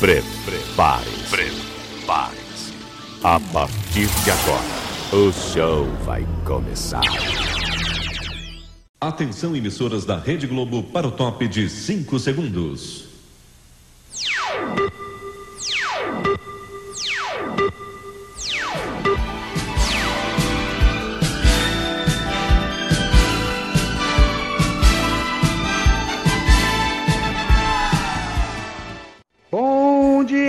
Prepare-se. Prepare-se. A partir de agora, o show vai começar. Atenção, emissoras da Rede Globo, para o top de 5 segundos.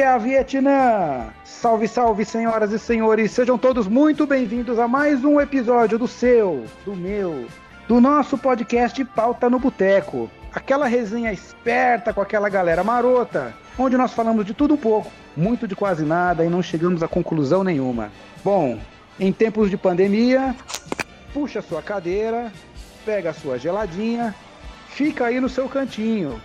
Dia, Vietnã! Salve, salve, senhoras e senhores! Sejam todos muito bem-vindos a mais um episódio do seu, do meu, do nosso podcast Pauta no Boteco. Aquela resenha esperta com aquela galera marota, onde nós falamos de tudo um pouco, muito de quase nada e não chegamos a conclusão nenhuma. Bom, em tempos de pandemia, puxa sua cadeira, pega a sua geladinha, fica aí no seu cantinho.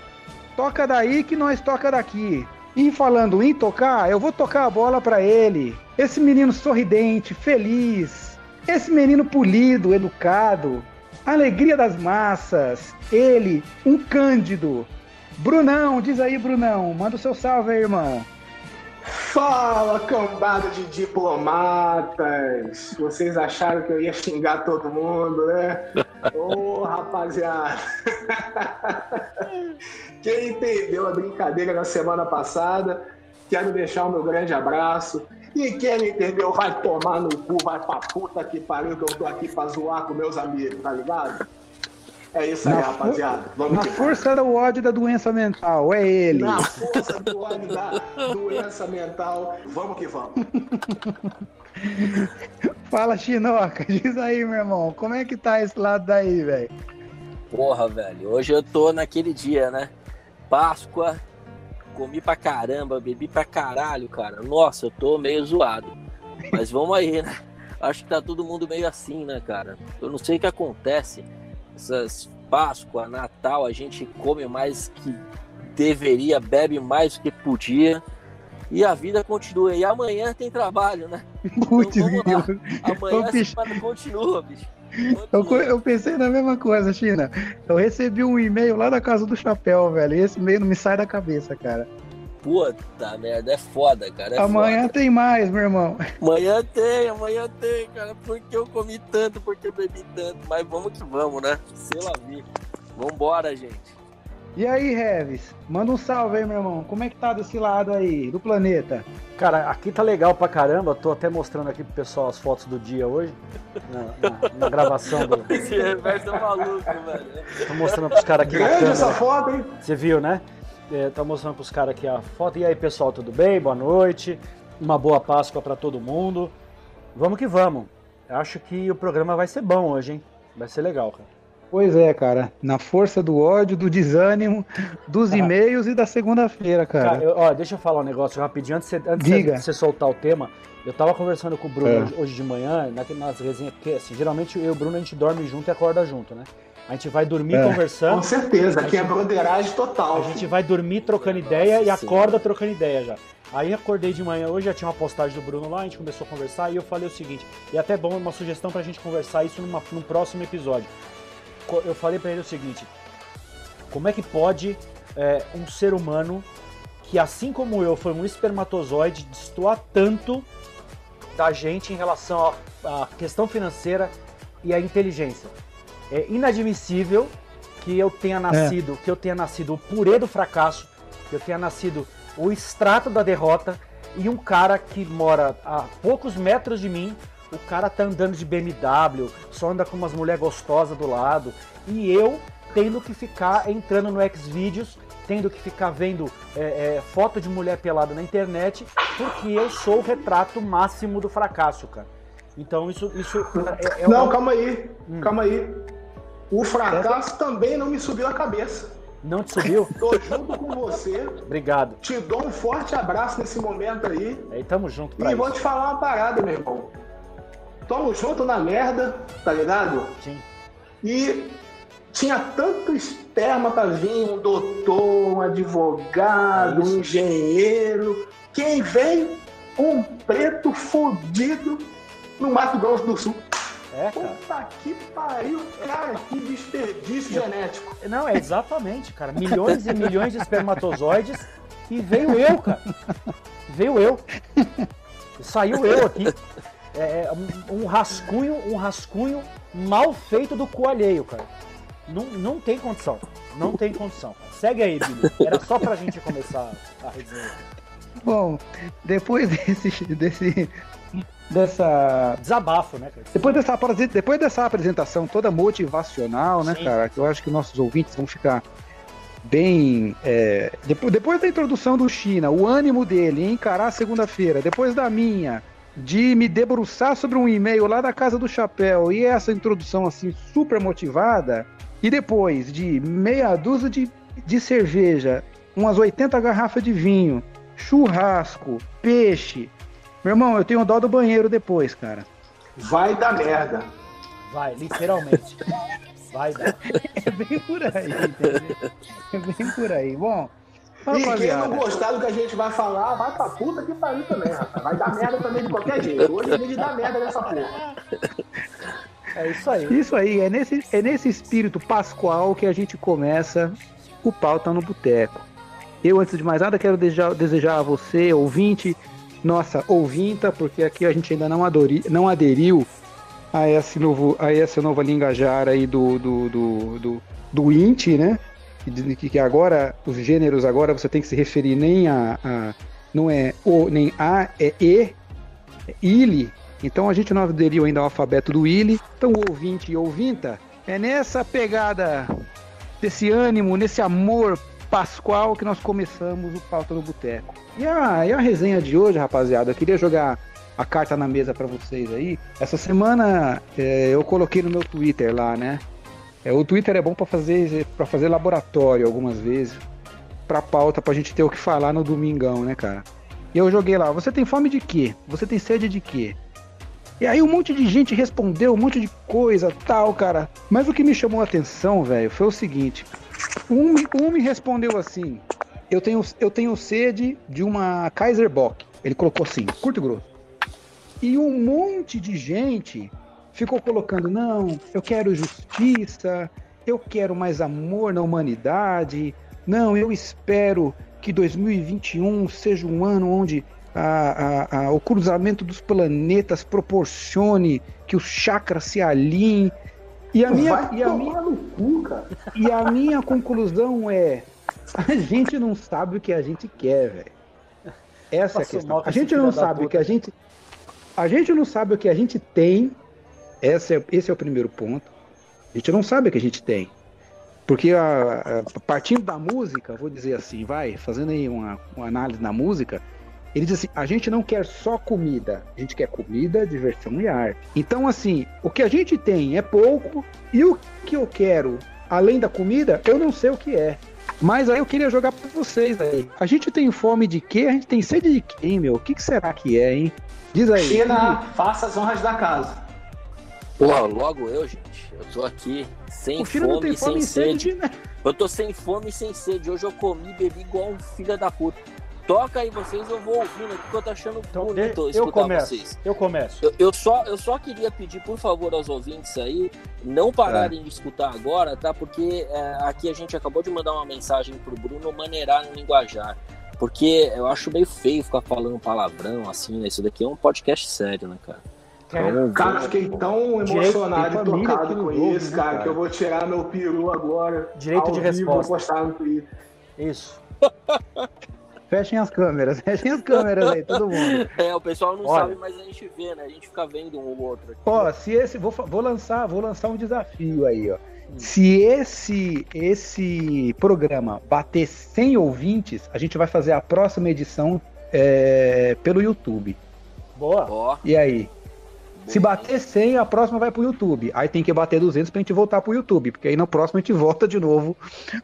Toca daí que nós toca daqui. E falando em tocar, eu vou tocar a bola para ele. Esse menino sorridente, feliz. Esse menino polido, educado. Alegria das massas. Ele, um cândido. Brunão, diz aí, Brunão. Manda o seu salve aí, irmão. Fala, cambada de diplomatas! Vocês acharam que eu ia xingar todo mundo, né? Ô, oh, rapaziada! Quem entendeu a brincadeira na semana passada, quero deixar o meu grande abraço. E quem não entendeu, vai tomar no cu, vai pra puta que pariu, que eu tô aqui pra zoar com meus amigos, tá ligado? É isso aí, Na rapaziada. Vamos Na que força do ódio da doença mental, é ele. Na força do ódio da doença mental, vamos que vamos. Fala, Chinoca, diz aí, meu irmão, como é que tá esse lado daí, velho? Porra, velho, hoje eu tô naquele dia, né? Páscoa, comi pra caramba, bebi pra caralho, cara. Nossa, eu tô meio zoado. Mas vamos aí, né? Acho que tá todo mundo meio assim, né, cara? Eu não sei o que acontece. Essas Páscoa, Natal, a gente come mais que deveria, bebe mais do que podia. E a vida continua. E amanhã tem trabalho, né? Putz, Então. Amanhã a semana continua, bicho. Eu, eu pensei na mesma coisa, China. Eu recebi um e-mail lá da casa do chapéu, velho. E esse e-mail não me sai da cabeça, cara. Puta merda, é foda, cara. é Amanhã foda. tem mais, meu irmão. Amanhã tem, amanhã tem, cara. Porque eu comi tanto, porque eu bebi tanto. Mas vamos que vamos, né? Sei lá, vi. Vambora, gente. E aí, Reves? Manda um salve aí, meu irmão. Como é que tá desse lado aí, do planeta? Cara, aqui tá legal pra caramba. Tô até mostrando aqui pro pessoal as fotos do dia hoje. Na, na- na gravação do. Esse reverso é maluco, velho. Tô mostrando pros caras aqui Grande essa foto, hein? Você viu, né? É, tô mostrando pros caras aqui a foto. E aí, pessoal, tudo bem? Boa noite. Uma boa Páscoa pra todo mundo. Vamos que vamos. Acho que o programa vai ser bom hoje, hein? Vai ser legal, cara. Pois é, cara. Na força do ódio, do desânimo, dos Ah. e-mails e da segunda-feira, cara. Cara, eu- ó, deixa eu falar um negócio rapidinho antes, de você- antes de você soltar o tema. Eu tava conversando com o Bruno É. hoje, hoje de manhã, na- nas resenhas, porque assim, geralmente eu e o Bruno a gente dorme junto e acorda junto, né? A gente vai dormir É. Com conversando, certeza, aqui é broderagem total. a gente vai dormir trocando ideia e Nossa acorda trocando ideia já. Aí acordei de manhã hoje, já tinha uma postagem do Bruno lá, a gente começou a conversar e eu falei o seguinte, e até bom uma sugestão pra gente conversar isso numa, num próximo episódio. Eu falei pra ele o seguinte, como é que pode é, um ser humano que assim como eu foi um espermatozoide destoar tanto da gente em relação à questão financeira e à inteligência? É inadmissível que eu tenha nascido, que eu tenha nascido o purê do fracasso, que eu tenha nascido o extrato da derrota e um cara que mora a poucos metros de mim, o cara tá andando de BMW, só anda com umas mulheres gostosas do lado, e eu tendo que ficar entrando no Xvideos, tendo que ficar vendo é, é, foto de mulher pelada na internet, porque eu sou o retrato máximo do fracasso, cara. Então isso, isso é, é Não, uma- calma aí, Hum. calma aí. O fracasso também não me subiu a cabeça. não te subiu? Tô junto com você, Obrigado. te dou um forte abraço nesse momento aí. Aí tamo junto E vou isso. te falar uma parada, meu irmão. Tamo junto na merda, tá ligado? Sim. E tinha tanto esperma pra vir, um doutor, um advogado, É um engenheiro. Quem veio? Um preto fudido no Mato Grosso do Sul. É, cara. Puta que pariu, cara, que desperdício genético. Não, é exatamente, cara. Milhões e milhões de espermatozoides E veio eu, cara. Veio eu. Saiu eu aqui. É, é, um, rascunho, um rascunho mal feito do coalheio, cara. Não, não tem condição. Não tem condição. Cara. Segue aí, Billy. Era só pra gente começar a resenha. Bom, depois desse, desse dessa desabafo, né? Cara? Depois dessa depois dessa apresentação toda motivacional, né, Sim. cara? Que eu acho que nossos ouvintes vão ficar bem é, depois, depois da introdução do China, o ânimo dele em encarar segunda-feira, depois da minha de me debruçar sobre um e-mail lá da casa do chapéu e essa introdução assim super motivada e depois de meia dúzia de, de cerveja, umas 80 garrafas de vinho, churrasco, peixe. Meu irmão, eu tenho dó do banheiro depois, cara. Vai dar merda. Vai, literalmente. Vai dar. É bem por aí, entendeu? É bem por aí. Bom, e quem não gostar do que a gente vai falar, vai pra puta que pariu também, rapaz. Vai dar merda também de qualquer jeito. Hoje é dia de dar merda nessa porra. É isso aí. Isso aí, é nesse, é nesse espírito pascual que a gente começa o Pauta no Boteco. Eu, antes de mais nada, quero desejar, desejar a você, ouvinte, nossa ouvinta, porque aqui a gente ainda não, adori, não aderiu a esse novo, a essa nova linguajar aí do, do, do, do, do INT, né? Que, que agora os gêneros agora você tem que se referir nem a, a não é o nem a é e é ile então a gente não aderiu ainda ao alfabeto do ile então ouvinte e ouvinta é nessa pegada desse ânimo nesse amor pascual que nós começamos o pauta no boteco. E a, e a resenha de hoje rapaziada? Eu queria jogar a carta na mesa para vocês aí. Essa semana é, eu coloquei no meu Twitter lá né é, o Twitter é bom para fazer para fazer laboratório algumas vezes, para pauta para a gente ter o que falar no domingão, né, cara? E eu joguei lá, você tem fome de quê? Você tem sede de quê? E aí um monte de gente respondeu, um monte de coisa, tal, cara. Mas o que me chamou a atenção, velho, foi o seguinte. Um, um me respondeu assim, eu tenho, eu tenho sede de uma Kaiser Bock. Ele colocou assim, curto e grosso. E um monte de gente ficou colocando, não, eu quero justiça, eu quero mais amor na humanidade, não, eu espero que 2021 seja um ano onde a, a, a, o cruzamento dos planetas proporcione que os chakras se alinhem. E a minha, e a minha, cu, e a minha conclusão é: a gente não sabe o que a gente quer, velho. Essa é a questão. A gente não sabe o que a gente. A gente não sabe o que a gente tem esse é, esse é o primeiro ponto. A gente não sabe o que a gente tem. Porque a, a, partindo da música, vou dizer assim, vai, fazendo aí uma, uma análise na música, ele diz assim: a gente não quer só comida, a gente quer comida, diversão e arte. Então, assim, o que a gente tem é pouco, e o que eu quero, além da comida, eu não sei o que é. Mas aí eu queria jogar para vocês aí. A gente tem fome de quê? A gente tem sede de quem, meu? O que, que será que é, hein? Diz aí. China, faça as honras da casa. Porra, logo eu, gente. Eu tô aqui sem fome, e sem sede. sede né? Eu tô sem fome e sem sede. Hoje eu comi e bebi igual um filho da puta. Toca aí vocês, eu vou ouvindo aqui que eu tô achando então, bonito eu, escutar começo, vocês. Eu começo. Eu, eu, só, eu só queria pedir, por favor, aos ouvintes aí, não pararem é. de escutar agora, tá? Porque é, aqui a gente acabou de mandar uma mensagem pro Bruno maneirar no linguajar. Porque eu acho meio feio ficar falando palavrão assim, né? Isso daqui é um podcast sério, né, cara? É, cara, fiquei tão emocionado e tocado com isso, né, cara, cara, que eu vou tirar meu peru agora. Direito de resposta. Vou postar no Twitter. Isso. Fechem as câmeras, fechem as câmeras aí, todo mundo. É, o pessoal não Olha. sabe, mas a gente vê, né? A gente fica vendo um ou outro. Aqui. Ó, se esse. Vou, vou lançar, vou lançar um desafio aí, ó. Hum. Se esse esse programa bater 100 ouvintes, a gente vai fazer a próxima edição é, pelo YouTube. Boa. Boa. E aí? Se bater 100, a próxima vai pro YouTube. Aí tem que bater 200 pra gente voltar pro YouTube, porque aí no próximo a gente volta de novo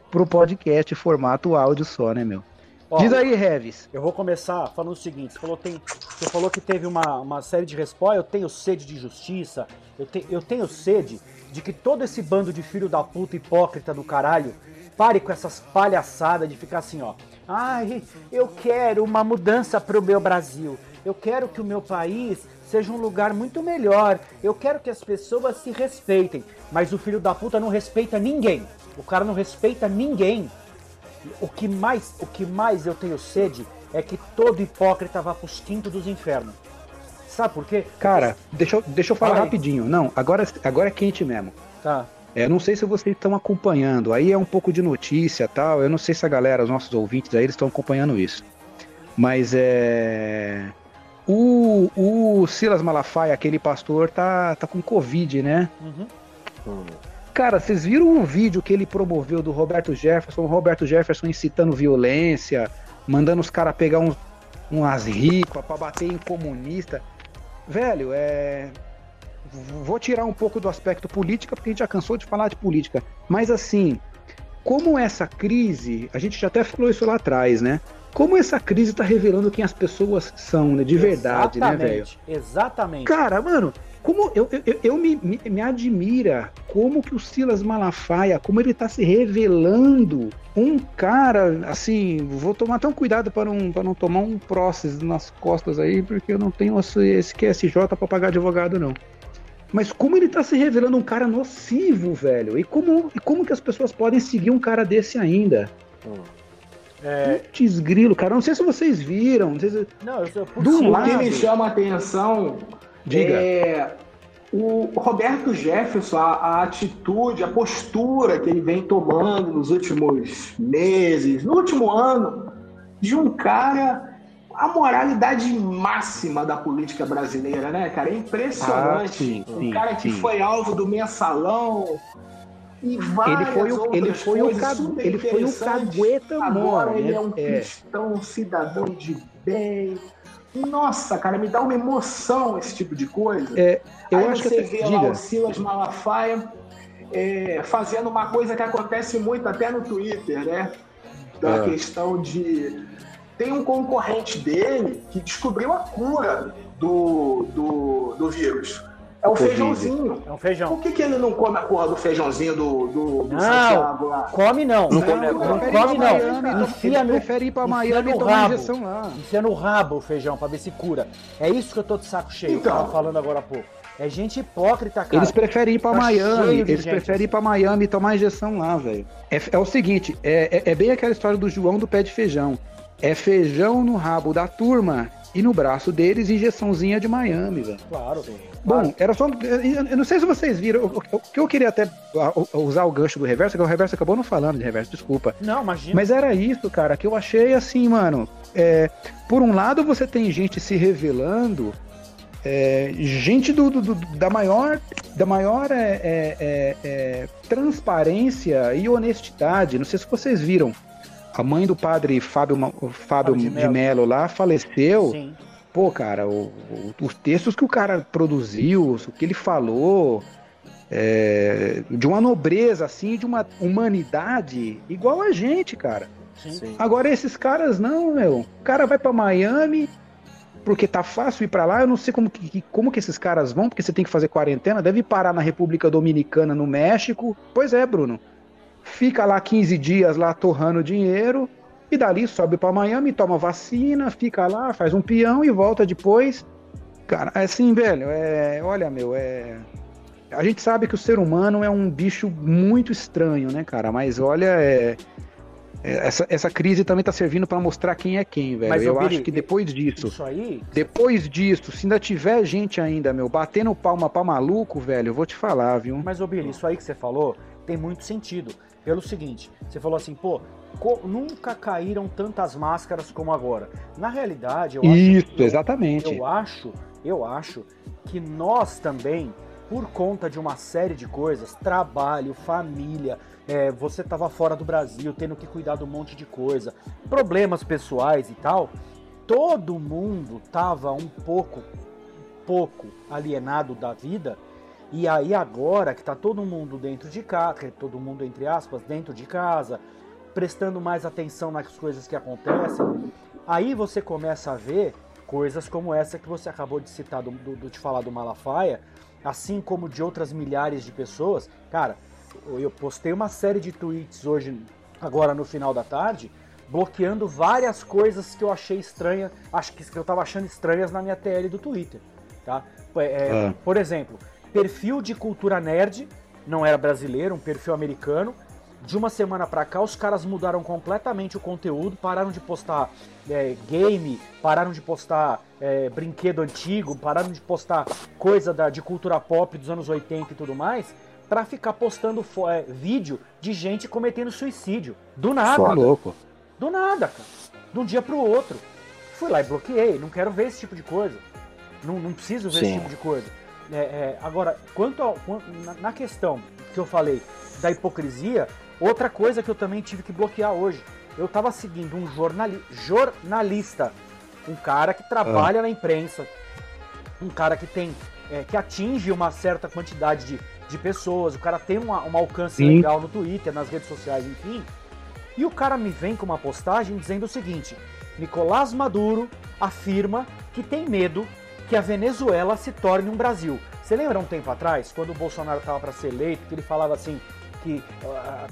pro podcast formato áudio só, né, meu? Ó, Diz aí, Revis. Eu vou começar falando o seguinte: você falou, tem, você falou que teve uma, uma série de respostas. Eu tenho sede de justiça, eu, te, eu tenho sede de que todo esse bando de filho da puta hipócrita do caralho pare com essas palhaçadas de ficar assim, ó. Ai, eu quero uma mudança pro meu Brasil. Eu quero que o meu país seja um lugar muito melhor. Eu quero que as pessoas se respeitem. Mas o filho da puta não respeita ninguém. O cara não respeita ninguém. O que mais, o que mais eu tenho sede é que todo hipócrita vá pros quintos dos infernos. Sabe por quê? Cara, deixa eu, deixa eu falar Fala aí. rapidinho. Não, agora, agora é quente mesmo. Tá. É, não sei se vocês estão acompanhando. Aí é um pouco de notícia tal. Eu não sei se a galera, os nossos ouvintes aí, eles estão acompanhando isso. Mas é. O, o Silas Malafaia, aquele pastor, tá, tá com Covid, né? Uhum. Cara, vocês viram o vídeo que ele promoveu do Roberto Jefferson? O Roberto Jefferson incitando violência, mandando os caras pegar uns, umas ripas pra bater em comunista. Velho, é. Vou tirar um pouco do aspecto política, porque a gente já cansou de falar de política. Mas assim, como essa crise, a gente já até falou isso lá atrás, né? Como essa crise tá revelando quem as pessoas são, né? De verdade, né, velho? Exatamente. Cara, mano, como eu, eu, eu me, me, me admira como que o Silas Malafaia, como ele tá se revelando um cara, assim, vou tomar um cuidado para não, para não tomar um próceres nas costas aí, porque eu não tenho esse, QSJ para pagar advogado, não. Mas como ele tá se revelando um cara nocivo, velho, e como, e como que as pessoas podem seguir um cara desse ainda? É, Putz, grilo, cara, não sei se vocês viram, não sei se... não, eu sou Do cima. O lado. que me chama a atenção Diga. é o Roberto Jefferson, a, a atitude, a postura que ele vem tomando nos últimos meses, no último ano, de um cara, a moralidade máxima da política brasileira, né, cara? É impressionante. Ah, sim, um sim, cara que sim. foi alvo do mensalão Ele foi, o, ele foi o, cagu, ele foi o cagueta Agora ele né? é um É. cristão, um cidadão de bem. Nossa, cara, me dá uma emoção esse tipo de coisa. É, eu Aí acho que você até- vê lá diga. o Silas Malafaia é, fazendo uma coisa que acontece muito até no Twitter, né? Da Ah. questão de. Tem um concorrente dele que descobriu a cura do, do, do vírus. É o Covid. feijãozinho. É um feijão. Por que, que ele não come a porra do feijãozinho do, do, do Não. Santiago lá? Come não. Não Não, come não, ir come pra não. Miami, então- Enfia ele no, prefere ir pra Miami e tomar rabo. injeção lá. enfia no rabo o feijão pra ver se cura. É isso que eu tô de saco cheio, Então. que eu tava falando agora há pouco. É gente hipócrita, cara. Eles preferem ir pra tá Miami, eles gente preferem ir pra Miami e tomar injeção lá, velho. É, é o seguinte, é, é- é bem aquela história do João do pé de feijão. É feijão no rabo da turma e no braço deles injeçãozinha de Miami, velho. Claro. Bom, era só. Eu não sei se vocês viram. O que eu queria até usar o gancho do reverso, que o reverso acabou não falando de reverso, desculpa. Não, imagina. Mas era isso, cara, que eu achei assim, mano. é, por um lado, você tem gente se revelando, é, gente do, do- do- da maior, da maior é, é, é, é, transparência e honestidade. Não sei se vocês viram. A mãe do padre Fábio, Fábio Fábio de de Mello. Mello lá faleceu. Sim. Pô, cara, o- o- os textos que o cara produziu, o que ele falou, é, de uma nobreza, assim, de uma humanidade igual a gente, cara. Sim. Agora esses caras não, meu. O cara vai pra Miami porque tá fácil ir pra lá. Eu não sei como que- como que esses caras vão, porque você tem que fazer quarentena. Deve parar na República Dominicana, no México. Pois é, Bruno. Fica lá 15 dias lá torrando dinheiro e dali sobe pra Miami, toma vacina, fica lá, faz um peão e volta depois. Cara, assim, velho, é, olha, meu, é a gente sabe que o ser humano é um bicho muito estranho, né, cara? Mas olha, é, é, essa, essa crise também tá servindo pra mostrar quem é quem, velho. Mas, Eu Billy, acho que depois disso, Isso aí, depois disso, se ainda tiver gente ainda, meu, batendo palma pra maluco, velho, eu vou te falar, viu? Mas, ô Billy, isso aí que você falou tem muito sentido. Pelo seguinte, você falou assim, pô, nunca caíram tantas máscaras como agora. Na realidade, eu Isso, acho. eu- exatamente. Eu acho, eu acho que nós também, por conta de uma série de coisas, trabalho, família, é, você estava fora do Brasil, tendo que cuidar de um monte de coisa, problemas pessoais e tal, todo mundo tava um pouco, pouco alienado da vida. E aí agora que tá todo mundo dentro de casa, todo mundo entre aspas dentro de casa, prestando mais atenção nas coisas que acontecem, aí você começa a ver coisas como essa que você acabou de citar, do, do- de falar do Malafaia, assim como de outras milhares de pessoas. Cara, eu postei uma série de tweets hoje, agora no final da tarde, bloqueando várias coisas que eu achei estranha, acho que que eu tava achando estranhas na minha TL do Twitter, tá? É, Ah. Por exemplo, perfil de cultura nerd, não era brasileiro, um perfil americano, de uma semana pra cá, os caras mudaram completamente o conteúdo, pararam de postar é, game, pararam de postar é, brinquedo antigo, pararam de postar coisa da, de cultura pop dos anos 80 e tudo mais, pra ficar postando é, vídeo de gente cometendo suicídio. Do nada. Louco. Do nada, cara. De um dia pro outro. Fui lá e bloqueei. Não quero ver esse tipo de coisa. Não, não preciso ver esse Sim. tipo de coisa. É, é, agora, quanto, ao- na, questão que eu falei da hipocrisia, outra coisa que eu também tive que bloquear hoje. Eu tava seguindo um jornali jornalista, um cara que trabalha na imprensa, um cara que tem é, que atinge uma certa quantidade de, de pessoas, o cara tem uma, um alcance Sim. legal no Twitter, nas redes sociais, enfim. E o cara me vem com uma postagem dizendo o seguinte: Nicolás Maduro afirma que tem medo que a Venezuela se torne um Brasil. Você lembra um tempo atrás, quando o Bolsonaro estava para ser eleito, que ele falava assim que ah,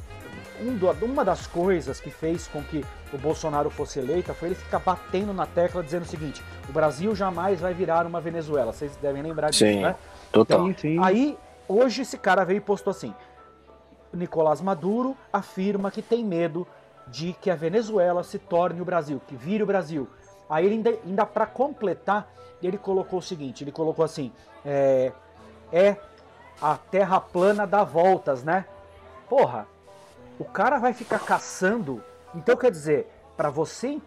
um do- uma das coisas que fez com que o Bolsonaro fosse eleito foi ele ficar batendo na tecla dizendo o seguinte: o Brasil jamais vai virar uma Venezuela. Vocês devem lembrar disso, Sim. né? Total. Sim, sim. Aí, hoje esse cara veio e postou assim: Nicolás Maduro afirma que tem medo de que a Venezuela se torne o Brasil, que vire o Brasil. Aí ele ainda, ainda para completar, ele colocou o seguinte: ele colocou assim, é, é a Terra plana dá voltas, né? Porra, o cara vai ficar caçando. Então quer dizer, para você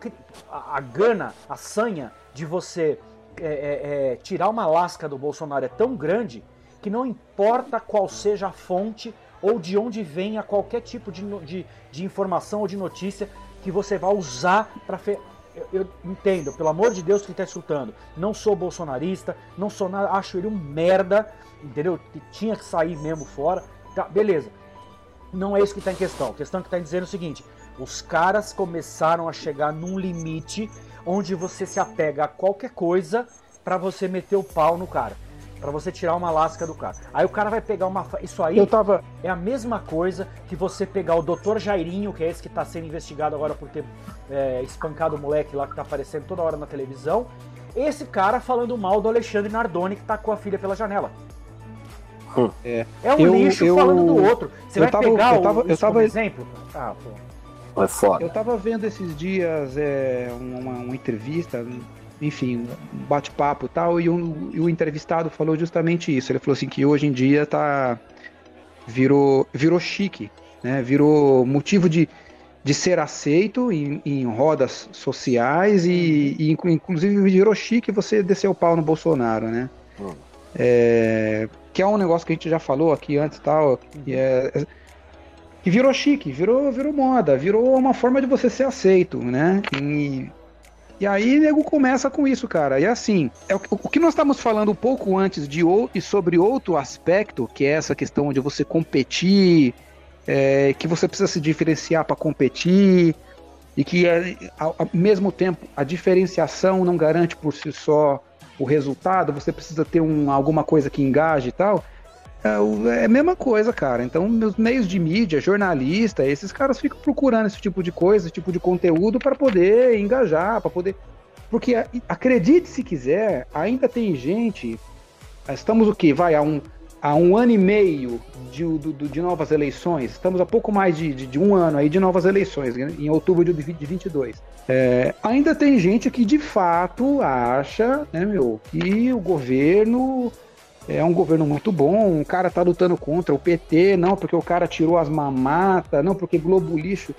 a, a gana, a sanha de você é, é, é, tirar uma lasca do Bolsonaro é tão grande que não importa qual seja a fonte ou de onde venha qualquer tipo de, de, de informação ou de notícia que você vai usar para. Eu, eu entendo, pelo amor de Deus que está escutando, não sou bolsonarista, não sou nada, acho ele um merda, entendeu? Tinha que sair mesmo fora, tá, beleza. Não é isso que está em questão. A questão que está dizendo é o seguinte: os caras começaram a chegar num limite onde você se apega a qualquer coisa para você meter o pau no cara, Pra você tirar uma lasca do cara. Aí o cara vai pegar uma. Isso aí Eu tava. é a mesma coisa que você pegar o Dr. Jairinho, que é esse que tá sendo investigado agora por ter é, espancado o moleque lá que tá aparecendo toda hora na televisão. Esse cara falando mal do Alexandre Nardoni que tacou a filha pela janela. Hum. É. É um Eu- lixo eu- falando do outro. Você eu vai tava- pegar eu o, tava- eu isso como tava- exemplo? Ah, pô. É foda. Eu tava vendo esses dias é, uma, uma entrevista, enfim, um bate-papo e tal, e, um- e o entrevistado falou justamente isso. Ele falou assim que hoje em dia tá virou virou chique, né? Virou motivo de, de ser aceito em, em rodas sociais e, e inclu- inclusive virou chique você descer o pau no Bolsonaro, né? Hum. É, que é um negócio que a gente já falou aqui antes e tal, que é, que virou chique, virou, virou moda, virou uma forma de você ser aceito, né? E, e aí nego começa com isso, cara. E assim, é o, o que nós estamos falando um pouco antes de e sobre outro aspecto, que é essa questão de você competir, é, que você precisa se diferenciar para competir, e que é, ao, ao mesmo tempo a diferenciação não garante por si só o resultado, você precisa ter um, alguma coisa que engaje e tal. É, é a mesma coisa, cara. Então, meus meios de mídia, jornalista, esses caras ficam procurando esse tipo de coisa, esse tipo de conteúdo para poder engajar, para poder. Porque acredite se quiser, ainda tem gente. Estamos o quê? Vai a um, a um ano e meio de, do- de novas eleições. Estamos a pouco mais de, de- de um ano aí de novas eleições, né? em outubro de 2022. É, ainda tem gente que de fato acha, né, meu, que o governo é um governo muito bom, o cara tá lutando contra o PT, não porque o cara tirou as mamatas, não porque Globo lixo.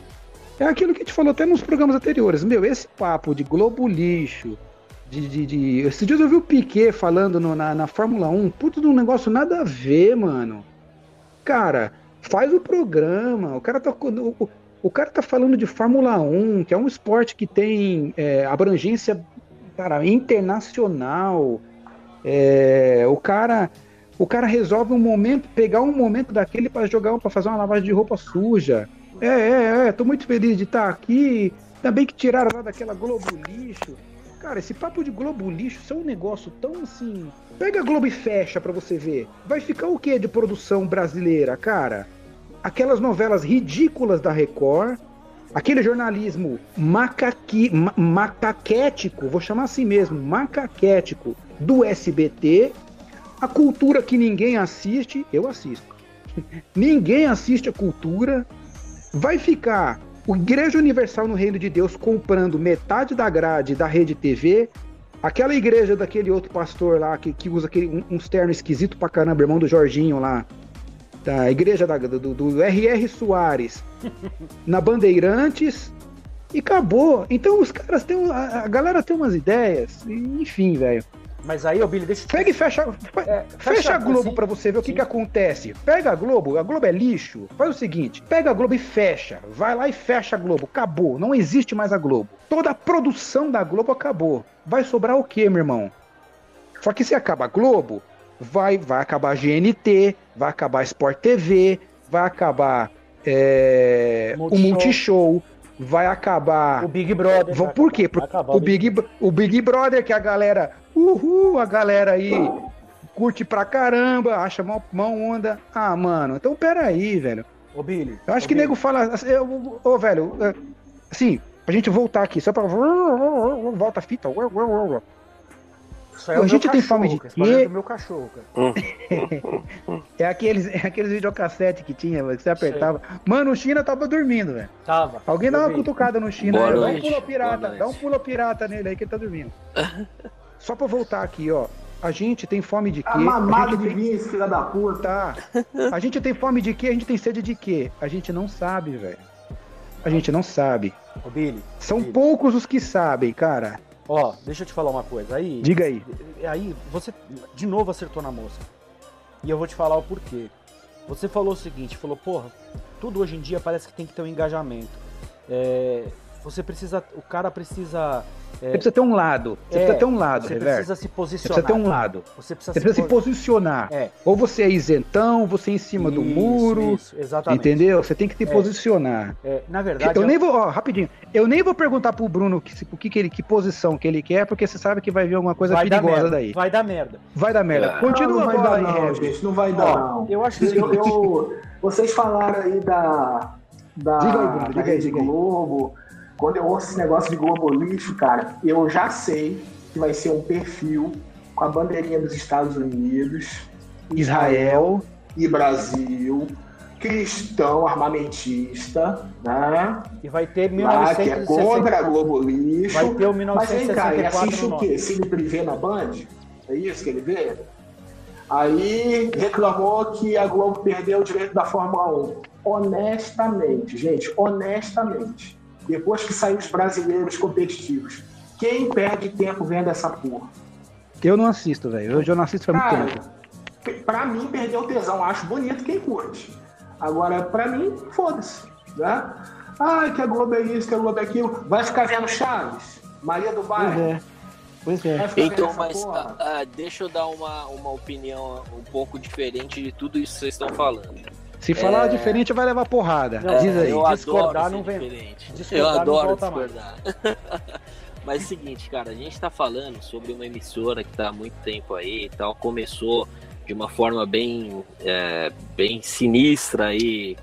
É aquilo que a gente falou até nos programas anteriores. Meu, esse papo de Globo lixo, de. de, de... Esses dias eu vi o Piquet falando no- na, na Fórmula 1, puto de um negócio nada a ver, mano. Cara, faz o programa, o cara tá. O, o- cara tá falando de Fórmula 1, que é um esporte que tem é, abrangência cara, internacional. É, o cara o cara resolve um momento, pegar um momento daquele para jogar, para fazer uma lavagem de roupa suja. É, é, é, tô muito feliz de estar aqui. Ainda bem que tiraram lá daquela Globo lixo. Cara, esse papo de Globo lixo, isso é um negócio tão assim. Pega a Globo e fecha pra você ver. Vai ficar o que de produção brasileira, cara? Aquelas novelas ridículas da Record, aquele jornalismo macaqui, ma- macaquético, vou chamar assim mesmo, macaquético do SBT, a cultura que ninguém assiste, eu assisto. ninguém assiste a cultura, vai ficar o Igreja Universal no Reino de Deus comprando metade da grade da Rede TV, aquela igreja daquele outro pastor lá que, que usa aquele, um, uns ternos esquisito pra caramba, irmão do Jorginho lá, da igreja da, do, do R.R. Soares, na Bandeirantes, e acabou. Então os caras têm. A, a galera tem umas ideias, enfim, velho. Mas aí, ô Billy, deixa eu te Pega e fecha, É, fecha, fecha a Globo assim, pra você ver o que, que acontece. Pega a Globo, a Globo é lixo. Faz o seguinte: pega a Globo e fecha. Vai lá e fecha a Globo. Acabou. Não existe mais a Globo. Toda a produção da Globo acabou. Vai sobrar o quê, meu irmão? Só que se acaba a Globo, vai, vai acabar a GNT, vai acabar a Sport TV, vai acabar é, o Multishow. Vai acabar O Big Brother. Vão- por quê? Por- o, Big, o Big Brother, que a galera. Uhul, a galera aí curte pra caramba, acha mó, mó onda. Ah, mano, então peraí, velho. Ô Billy. Eu acho ô, que Billy, nego fala. assim, eu- Ô, velho, é, assim, pra gente voltar aqui, só pra. Volta a fita. É o a gente tem fome de. Esse quê? é do meu cachorro, cara. É aqueles, é aqueles videocassete que tinha, que você apertava. Mano, o China tava dormindo, velho. Tava. Alguém dá Eu uma vi. cutucada no China, Boa aí, dá um pulo pirata, dá um pulo pirata nele aí que ele tá dormindo. Só pra voltar aqui, ó. A gente tem fome de quê? A A mamada gente de tem... filho da puta. Tá. A gente tem fome de quê? A gente tem sede de quê? A gente não sabe, velho. A gente não sabe. Ô Billy. São Billy. poucos os que sabem, cara. Ó, deixa eu te falar uma coisa. Aí. Diga aí. Aí, você de novo acertou na mosca. E eu vou te falar o porquê. Você falou o seguinte, falou, porra, tudo hoje em dia parece que tem que ter um engajamento. É, você precisa. O cara precisa. Você precisa ter um lado. Você é, precisa ter um lado, Você Reverso. precisa se Você posicionar. precisa ter um lado. Você precisa, Você precisa se po- posicionar. É. Ou você é isentão, você é em cima do Isso, muro. isso, exatamente. Entendeu? Você tem que se É. posicionar. É, na verdade, Eu é- nem vou, ó, rapidinho. Eu nem vou perguntar pro Bruno que, se- o que, que, ele, que posição que ele quer, porque você sabe que vai vir alguma coisa vai perigosa merda. daí. Vai dar merda. Vai dar merda. É. Continua não, a vai dar aí, não, gente. Não vai dar Ó, não. eu acho o Eu- eu- vocês falaram aí da, da, Diga aí, Bruno, da diga aí, Rede diga aí. Globo. Quando eu ouço esse negócio de Globo lixo, cara, eu já sei que vai ser um perfil com a bandeirinha dos Estados Unidos, Israel. e Brasil, cristão armamentista, né? E vai ter Lá, que é 1960. contra a Globo lixo. Vai ter o Mas vem cá, ele 1964 assiste o quê? Cine Privé na Band? É isso que ele vê? Aí reclamou que a Globo perdeu o direito da Fórmula 1. Honestamente, gente, honestamente. Depois que saíram os brasileiros competitivos, quem perde tempo vendo essa porra? Eu não assisto, velho. Eu já não assisto faz muito tempo. pra mim, perdeu o tesão. Acho bonito quem curte. Agora, pra mim, foda-se. Né? Ah, que a Globo é isso, que a Globo é aquilo. Vai ficar vendo Chaves? Maria do Pois Bairro? é. Pois é. Então, mas ah, deixa eu dar uma, uma opinião um pouco diferente de tudo isso que vocês estão falando. Se falar É. diferente, vai levar porrada. Não, Diz aí. eu discordar não vem- diferente. discordar eu adoro discordar. Mas é o seguinte, cara, a gente tá falando sobre uma emissora que tá há muito tempo aí e tal, começou de uma forma bem, é, bem sinistra aí.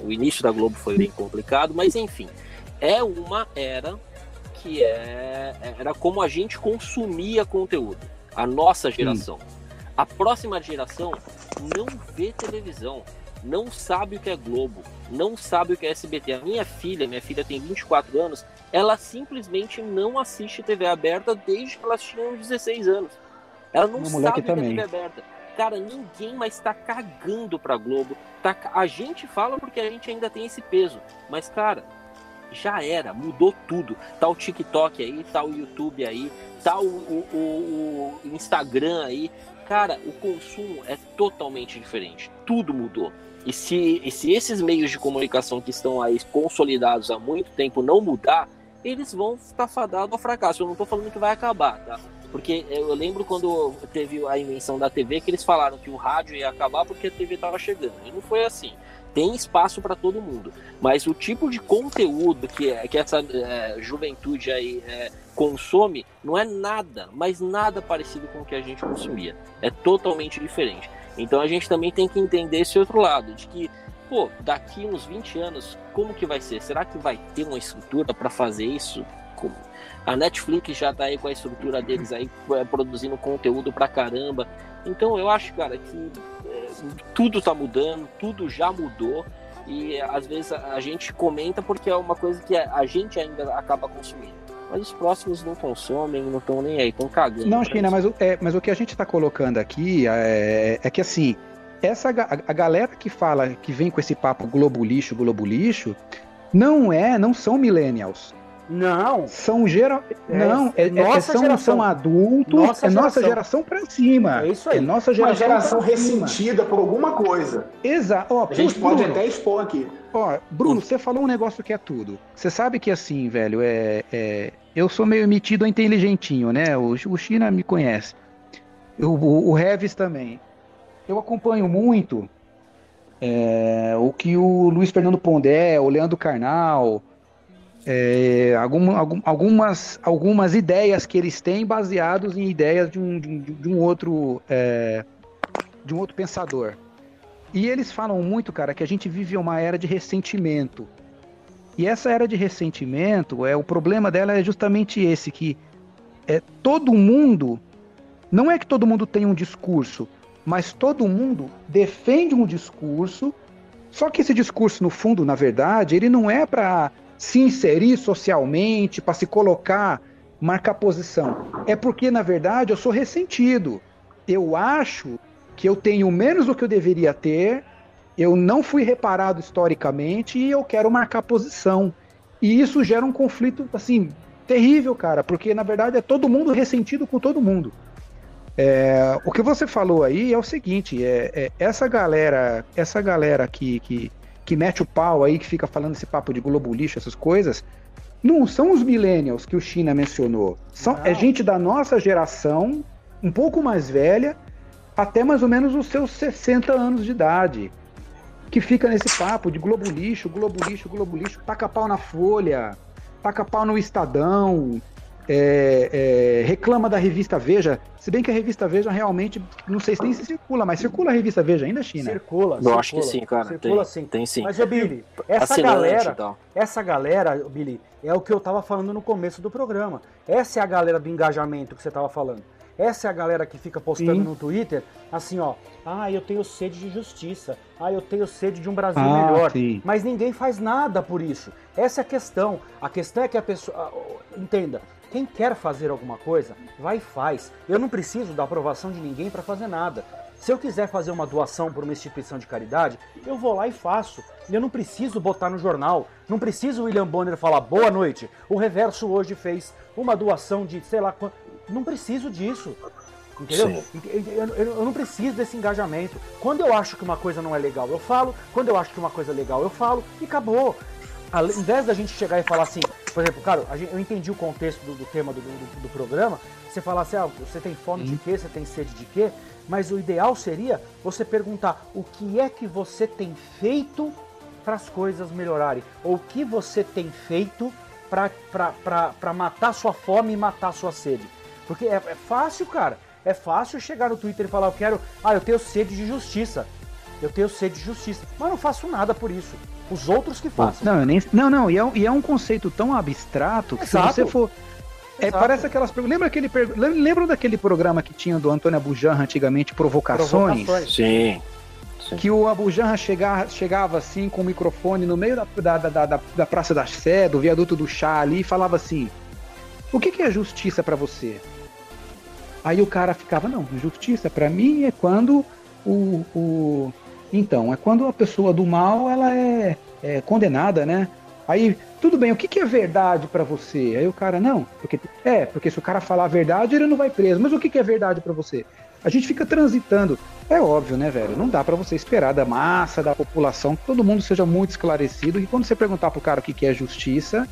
O início da Globo foi bem complicado, mas enfim, é uma era que é, era como a gente consumia conteúdo, a nossa geração. A próxima geração não vê televisão, não sabe o que é Globo, não sabe o que é SBT. A minha filha, minha filha tem 24 anos, ela simplesmente não assiste TV aberta desde que elas tinham 16 anos. Ela não sabe o que é também. TV aberta. Cara, ninguém mais tá cagando pra Globo. Tá, a gente fala porque a gente ainda tem esse peso. Mas, cara, já era, mudou tudo. Tá o TikTok aí, tá o YouTube aí, tá o, o- o- o Instagram aí. Cara, o consumo é totalmente diferente. Tudo mudou. E se, e se esses meios de comunicação que estão aí consolidados há muito tempo não mudar, eles vão ficar fadados ao fracasso. Eu não tô falando que vai acabar, tá? Porque eu lembro quando teve a invenção da TV que eles falaram que o rádio ia acabar porque a TV tava chegando. E não foi assim. Tem espaço para todo mundo. Mas o tipo de conteúdo que, é- que essa é, juventude aí é, consome não é nada, mas nada parecido com o que a gente consumia. É totalmente diferente. Então a gente também tem que entender esse outro lado, de que, pô, daqui uns 20 anos, como que vai ser? Será que vai ter uma estrutura para fazer isso? Como- A Netflix já tá aí com a estrutura deles aí, é, produzindo conteúdo pra caramba. Então eu acho, cara, que é, tudo tá mudando, tudo já mudou. e às vezes a, gente comenta porque é uma coisa que a gente ainda acaba consumindo. Mas os próximos não consomem, não estão nem aí, estão cagando. Não, pra China, mas, o- é, mas o que a gente está colocando aqui é, é que assim, essa a, a galera que fala, que vem com esse papo globo lixo, globo lixo, não é, não são millennials. Não. São geral, É, não, é, é- nossa são, geração. são adultos, Nossa é nossa geração. geração pra cima. É isso aí. É nossa Uma geração, geração pra cima. ressentida por alguma coisa. Exato. Ó, A gente pode Bruno, até expor aqui. Ó, Bruno, você falou um negócio que é tudo. Você sabe que assim, velho, é, é- eu sou meio metido a inteligentinho, né? O, o China me conhece. Eu- o, o Revis também. Eu acompanho muito é, o que o Luiz Fernando Pondé, o Leandro Carnal, é, algum- algumas, algumas ideias que eles têm baseados em ideias de um, de um- de um outro é, de um outro pensador. E eles falam muito, cara, que a gente vive uma era de ressentimento. E essa era de ressentimento, é o problema dela é justamente esse que é todo mundo não é que todo mundo tem um discurso, mas todo mundo defende um discurso. Só que esse discurso no fundo, na verdade, ele não é para se inserir socialmente, para se colocar, marcar posição. É porque na verdade eu sou ressentido. Eu acho que eu tenho menos do que eu deveria ter, eu não fui reparado historicamente e eu quero marcar posição. E isso gera um conflito, assim, terrível, cara, porque na verdade é todo mundo ressentido com todo mundo. É, o que você falou aí é o seguinte: é, é essa galera, essa galera que, que, que mete o pau aí, que fica falando esse papo de globo lixo, essas coisas, não são os millennials que o China mencionou. São, é gente da nossa geração, um pouco mais velha, até mais ou menos os seus 60 anos de idade. Que fica nesse papo de globo lixo, globo lixo, globo lixo, taca pau na folha, taca pau no Estadão, é, é, reclama da revista Veja. Se bem que a revista Veja realmente, não sei se nem se circula, mas circula a revista Veja ainda, China? Circula. Eu acho que circula. sim, cara. Circula Tem, sim. tem sim. Mas, ô Billy, essa Assinante galera, e tal. essa galera, Billy, é o que eu tava falando no começo do programa. Essa é a galera do engajamento que você tava falando. Essa é a galera que fica postando Sim. no Twitter, assim, ó. Ah, eu tenho sede de justiça. Ah, eu tenho sede de um Brasil Ah, melhor. sim. Mas ninguém faz nada por isso. Essa é a questão. A questão é que a pessoa. Entenda. Quem quer fazer alguma coisa, vai e faz. Eu não preciso da aprovação de ninguém para fazer nada. Se eu quiser fazer uma doação para uma instituição de caridade, eu vou lá e faço. Eu não preciso botar no jornal. Não preciso o William Bonner falar boa noite. O Reverso hoje fez uma doação de sei lá quanto. Não preciso disso. Entendeu? Eu, eu- eu não preciso desse engajamento. Quando eu acho que uma coisa não é legal, eu falo. Quando eu acho que uma coisa é legal, eu falo. E acabou. Ao invés da gente chegar e falar assim, por exemplo, cara, gente- eu entendi o contexto do, do tema do, do- do programa. Você falar assim, ah, você tem fome de quê? Você tem sede de quê? Mas o ideal seria você perguntar o que é que você tem feito para as coisas melhorarem? Ou o que você tem feito para matar sua fome e matar sua sede? Porque é, é fácil, cara. É fácil chegar no Twitter e falar, eu quero. Ah, eu tenho sede de justiça. Eu tenho sede de justiça. Mas não faço nada por isso. Os outros que façam. Não, eu nem, não, não, e é, um- e é um conceito tão abstrato que Exato. se você for. É, Exato. parece aquelas. Lembra aquele. per- lem- Lembram daquele programa que tinha do Antônio Abujanra antigamente, Provocações? Provocações. Sim. Que o Abujanra chegava, chegava assim com o microfone no meio da, da, da, da, da Praça da Sé, do viaduto do chá ali, e falava assim: O que, que é justiça pra você? Aí o cara ficava: Não, justiça pra mim é quando o. o... Então, é quando a pessoa do mal ela é, é condenada, né? Aí, tudo bem, o que, que é verdade pra você? Aí o cara, não, porque é, porque se o cara falar a verdade, ele não vai preso. Mas o que, que é verdade pra você? A gente fica transitando. É óbvio, né, velho? Não dá pra você esperar da massa, da população, que todo mundo seja muito esclarecido. E quando você perguntar pro cara o que, que é justiça,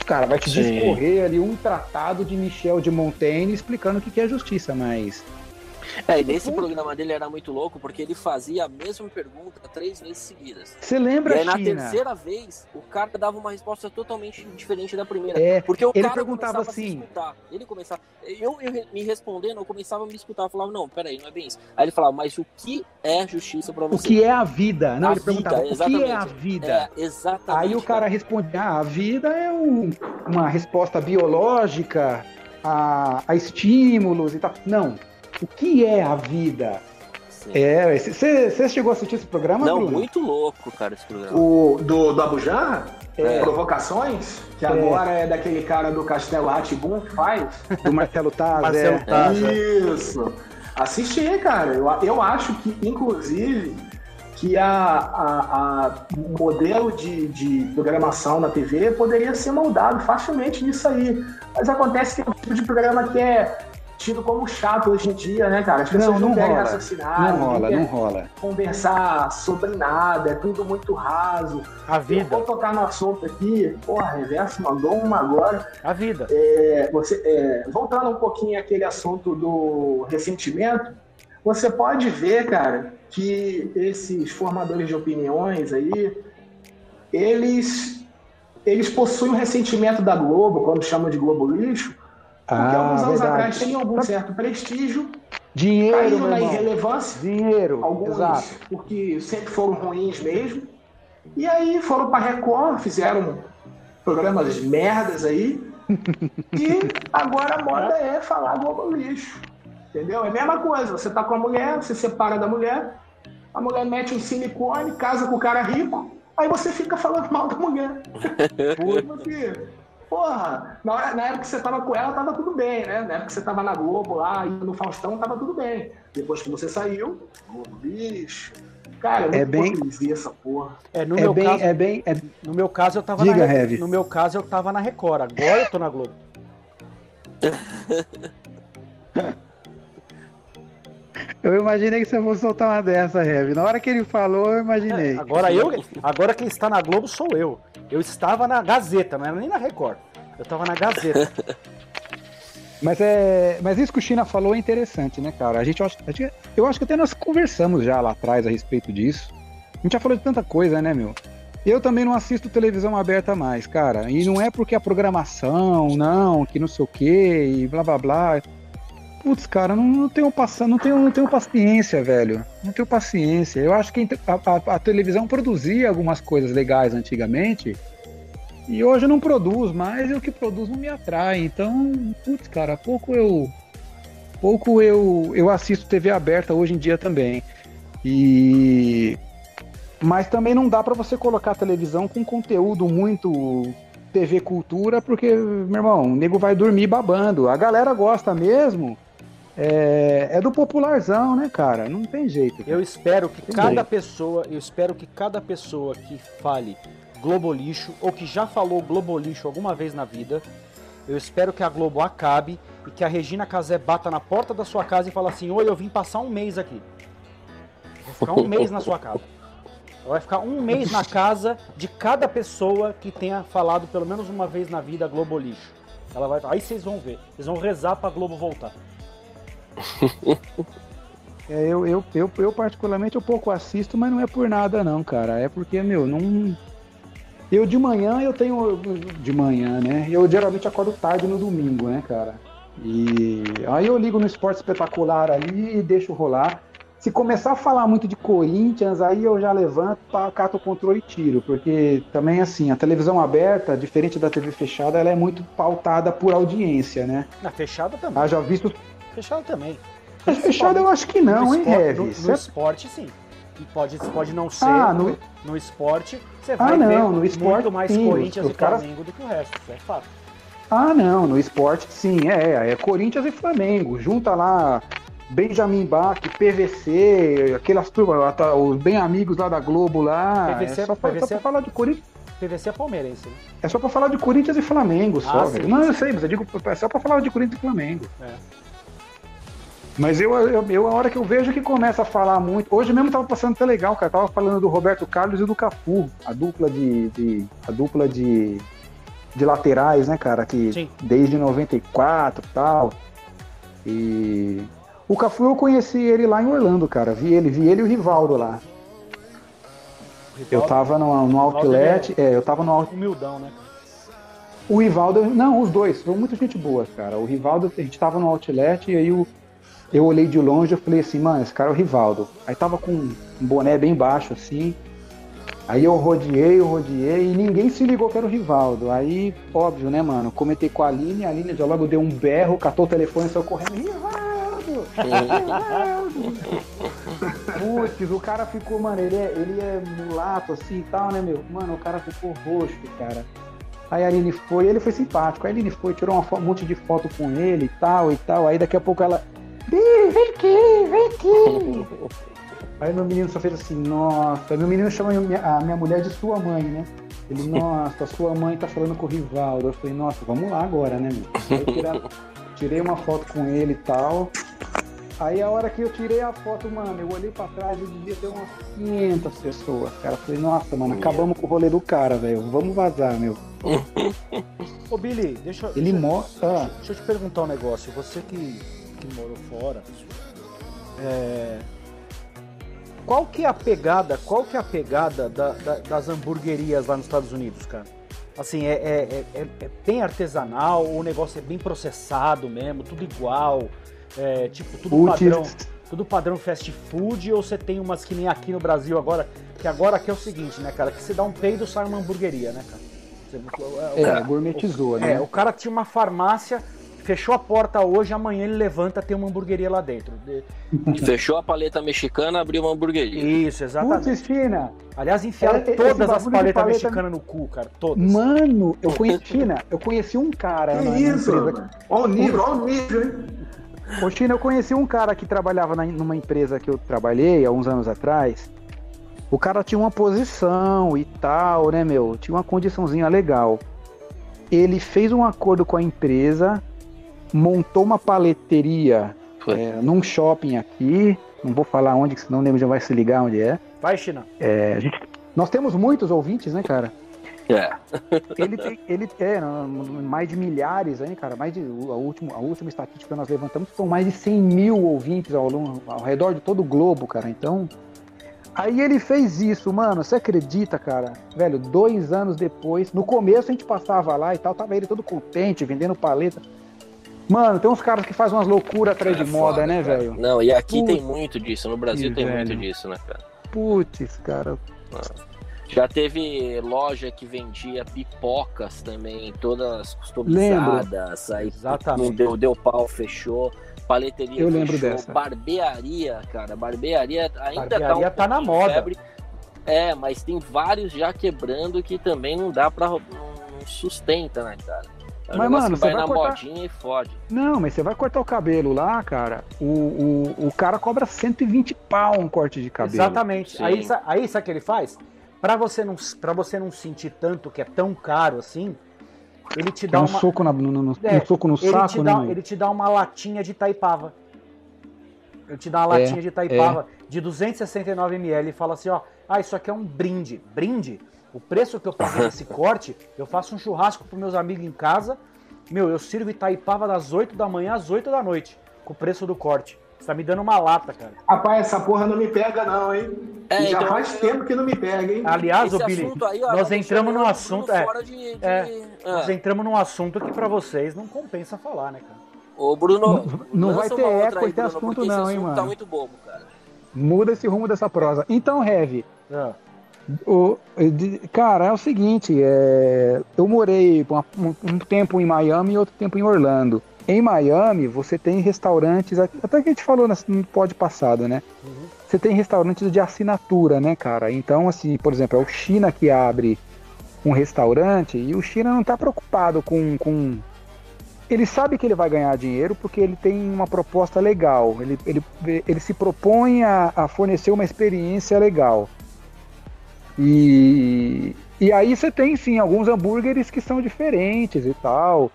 o cara vai te Sim. discorrer ali um tratado de Michel de Montaigne explicando o que, que é justiça, mas. É, e nesse programa dele era muito louco porque ele fazia a mesma pergunta três vezes seguidas. Você E lembra, aí na China? terceira vez, o cara dava uma resposta totalmente diferente da primeira. É, Porque o ele cara perguntava assim- escutar. Ele começava. Eu, eu me respondendo, eu começava a me escutar. Eu falava, não, peraí, não é bem isso. Aí ele falava, mas o que é justiça pra O você? que é a vida? Não, A ele perguntava vida, o que é a exatamente. vida? É, exatamente. Aí o cara responde: ah, a vida é um- uma resposta biológica a, a estímulos e tal. Não. O que é a vida? Sim. É, você chegou a assistir esse programa, Não, Bruno? muito louco, cara, esse programa. O do, do Janra? É. Provocações? Que É. agora é daquele cara do Castelo Atibum faz? Do Marcelo Taz, Marcelo é. Taz. Isso. Assisti, cara. Eu, eu acho que, inclusive, que a, a, a modelo de, de programação na TV poderia ser moldado facilmente nisso aí. Mas acontece que é um tipo de programa que é tido como chato hoje em dia, né, cara? As pessoas Não, não, não querem rola. raciocinar, Não rola, não rola. conversar sobre nada, é tudo muito raso. A Eu vida, vou tocar no assunto aqui, porra, Reverso mandou uma agora. a vida. É, você, é, voltando um pouquinho àquele assunto do ressentimento, você pode ver, cara, que esses formadores de opiniões aí, eles, eles possuem um ressentimento da Globo, quando chamam de Globo lixo, porque Ah, alguns anos verdade. atrás tinham algum certo prestígio, Dinheiro, na irmão. irrelevância, Dinheiro, alguns exato. porque sempre foram ruins mesmo. E aí foram para Record, fizeram programas merdas aí. e agora a moda é falar Globo lixo. Entendeu? É a mesma coisa. Você tá com a mulher, você separa da mulher, a mulher mete um silicone, casa com o cara rico, aí você fica falando mal da mulher. Pô, filho. Porra, na, hora, na época que você tava com ela, tava tudo bem, né? Na época que você tava na Globo lá, indo no Faustão, tava tudo bem. Depois que você saiu, Globo lixo. Cara, é, É bem- essa porra. É, no É meu bem, caso, é bem, é- no meu caso eu tava Diga, na Heavy. No meu caso eu tava na Record. Agora eu tô na Globo. Eu imaginei que você fosse soltar uma dessa, Heavy. Na hora que ele falou, eu imaginei. Agora eu, agora quem está na Globo sou eu. Eu estava na Gazeta, não era nem na Record. Eu tava na Gazeta. Mas, é, mas isso que o China falou é interessante, né, cara? A gente, eu acho, a gente- eu acho que até nós conversamos já lá atrás a respeito disso. A gente já falou de tanta coisa, né, meu? Eu também não assisto televisão aberta mais, cara. E não é porque a programação, não, que não sei o quê, e blá blá blá. Putz, cara, não, não tenho não tenho, não tenho paciência, velho. Não tenho paciência. Eu acho que a, a- a televisão produzia algumas coisas legais antigamente. E hoje não produz mais, e o que produz não me atrai. Então, putz, cara, pouco eu. Pouco eu, eu assisto TV aberta hoje em dia também. E. Mas também não dá pra você colocar televisão com conteúdo muito TV cultura, porque, meu irmão, o nego vai dormir babando. A galera gosta mesmo. É, é do popularzão, né, cara? Não tem jeito. Eu espero que Tem cada jeito. pessoa, eu espero que cada pessoa que fale Globo lixo ou que já falou Globo lixo alguma vez na vida, eu espero que a Globo acabe e que a Regina Casé bata na porta da sua casa e fala assim: "Oi, eu vim passar um mês aqui. Vou ficar um mês na sua casa." Ela vai ficar um mês na casa de cada pessoa que tenha falado pelo menos uma vez na vida Globo lixo. Ela vai, aí vocês vão ver. Vocês vão rezar pra Globo voltar. É, eu, eu, eu, eu particularmente eu pouco assisto, mas não é por nada não, cara. É porque, meu, não. Eu de manhã eu tenho. De manhã, né? Eu geralmente acordo tarde no domingo, né, cara? E aí eu ligo no esporte espetacular ali e deixo rolar. Se começar a falar muito de Corinthians, aí eu já levanto, cato o controle e tiro. Porque também, assim, a televisão aberta, diferente da TV fechada, ela é muito pautada por audiência, né? Na fechada também. Haja visto. Fechada também. Mas fechada eu acho que não, hein, Heavy? No, no esporte, sim. E pode, pode não ser. Ah, no... no- esporte, você Ah, vai não, ver no esporte, muito mais sim, Corinthians e caras- Flamengo do que o resto. Isso é fato. Ah, não, no esporte sim, é, é Corinthians e Flamengo. Junta lá Benjamin Bach, PVC, aquelas turmas, tá, os bem amigos lá da Globo lá. PVC é só pra, PVC só pra falar de Corinthians. PVC é palmeirense, né? É só pra falar de Corinthians e Flamengo só, Ah, velho. sim, Não, eu sim. sei, mas eu digo, é só pra falar de Corinthians e Flamengo. É. Mas eu, eu, eu, a hora que eu vejo que começa a falar muito. Hoje mesmo tava passando até legal, cara. Tava falando do Roberto Carlos e do Cafu, a dupla de. de- a dupla de, de laterais, né, cara? Que Sim. desde 94 e tal. E. O Cafu eu conheci ele lá em Orlando, cara. Vi ele, vi ele e o Rivaldo lá. Eu Rivaldo, tava no, no outlet, é, eu tava no out- Humildão, né? o Rivaldo, não, os dois, são muita gente boa, cara. O Rivaldo, a gente tava no outlet e aí o, eu olhei de longe e falei assim, mano, esse cara é o Rivaldo. Aí tava com um boné bem baixo assim. Aí eu rodeei, eu rodeei e ninguém se ligou que era o Rivaldo. Aí, óbvio, né, mano? Comentei com a Aline, a Aline já logo deu um berro, catou o telefone e saiu correndo. Rivaldo! Rivaldo! Putz, o cara ficou, mano, ele é, ele é mulato assim e tal, né, meu? Mano, o cara ficou roxo, cara. Aí a Aline foi, ele foi simpático. Aí a Aline foi, tirou uma, um monte de foto com ele e tal e tal. Aí daqui a pouco ela. Vem, vem aqui, vem aqui. Aí meu menino só fez assim, nossa. Meu menino chama a minha mulher de sua mãe, né? Ele, nossa, sua mãe tá falando com o Rivaldo. Eu falei, nossa, vamos lá agora, né, meu? Eu tirei uma foto com ele e tal. Aí a hora que eu tirei a foto, mano, eu olhei pra trás e devia ter umas 500 pessoas, cara. falei, nossa, mano, acabamos com o rolê do cara, velho. Vamos vazar, meu. Ô, Billy, deixa, Ele deixa, mostra. deixa eu te perguntar um negócio. Você que, que morou fora, é, qual que é a pegada, qual que é a pegada da- da- das hamburguerias lá nos Estados Unidos, cara? Assim, é, é, é, é bem artesanal, o negócio é bem processado mesmo, tudo igual, é, tipo, tudo Putz. padrão, tudo padrão fast food, ou você tem umas que nem aqui no Brasil agora, que agora aqui é o seguinte, né, cara, que você dá um peido sai uma hamburgueria, né, cara? Você- É, gourmetizou, né? é, o cara tinha uma farmácia, fechou a porta hoje, amanhã ele levanta, tem uma hamburgueria lá dentro. De- Fechou a paleta mexicana, abriu uma hamburgueria. Isso, exatamente. Putz, China, Aliás, enfiaram É, esse todas as paletas paleta- mexicanas no cu, cara. Todas. mano, eu conheci, China, eu conheci um cara Que na, na isso, empresa. mano? Olha o nível, olha o nível, hein? Ô, China, eu conheci um cara que trabalhava na- numa empresa que eu trabalhei há uns anos atrás. O cara tinha uma posição e tal, né, meu? Tinha uma condiçãozinha legal. Ele fez um acordo com a empresa, montou uma paleteria é, num shopping aqui. Não vou falar onde, que senão o nego já vai se ligar onde é. Vai, China. É, a gente- nós temos muitos ouvintes, né, cara? É. Ele tem, ele é, mais de milhares aí, cara. Mais de a última, a última estatística que nós levantamos são mais de 100 mil ouvintes ao, ao redor de todo o globo, cara. Então, aí ele fez isso, mano. Você acredita, cara? Velho, dois anos depois, no começo a gente passava lá e tal, tava ele todo contente, vendendo paleta. Mano, tem uns caras que fazem umas loucuras atrás de É moda, foda, né, cara. velho? Não, e aqui Putz, tem muito disso. No Brasil tem muito velho. disso, né, cara? Putz, cara. Já teve loja que vendia pipocas também, todas customizadas. Aí Exatamente. não deu, deu pau, fechou. Paleteria Eu lembro fechou. dessa. Barbearia, cara. Barbearia ainda tá, Barbearia um tá na moda. febre. É, mas tem vários já quebrando que também não dá pra. não sustenta, né, cara? É um Mas, mano, você vai, vai na cortar- modinha e fode. Não, mas você vai cortar o cabelo lá, cara. O, o, o cara cobra 120 pau um corte de cabelo. Exatamente. Sim. Aí, aí sabe o que ele faz? Pra você, não, pra você não sentir tanto que é tão caro assim, ele te Dá dá um uma. soco, na, no, no- É, um soco no ele, saco, te né? dá, ele te dá uma latinha de Taipava. Ele te dá uma É, latinha de Taipava de 269ml e fala assim, ó, ah, isso aqui é um brinde. Brinde? O preço que eu paguei nesse corte, eu faço um churrasco pros meus amigos em casa, meu, eu sirvo Itaipava das 8 da manhã às 8 da noite, com o preço do corte. Você tá me dando uma lata, cara. Rapaz, essa porra não me pega, não, hein? É, já então, faz eu- tempo que não me pega, hein? Aliás, Esse ô Billy, assunto aí, ó, nós tá entramos num o assunto, é, fora de- de- é, Ah. nós entramos num assunto que pra vocês não compensa falar, né, cara? Ô, Bruno, Não- não vai ter eco esse assunto não, hein, assunto mano? Tá muito bobo, cara. Muda esse rumo dessa prosa. Então, Heavy, Ah, o, de- cara, é o seguinte, é, eu morei um, um tempo em Miami e outro tempo em Orlando. Em Miami, você tem restaurantes, até que a gente falou no pod passado, né? Uhum. Você tem restaurantes de assinatura, né, cara? Então, assim, por exemplo, é o China que abre um restaurante e o China não tá preocupado com, com... Ele sabe que ele vai ganhar dinheiro porque ele tem uma proposta legal. Ele, ele, ele se propõe a, a fornecer uma experiência legal. E, e aí você tem, sim, alguns hambúrgueres que são diferentes e tal.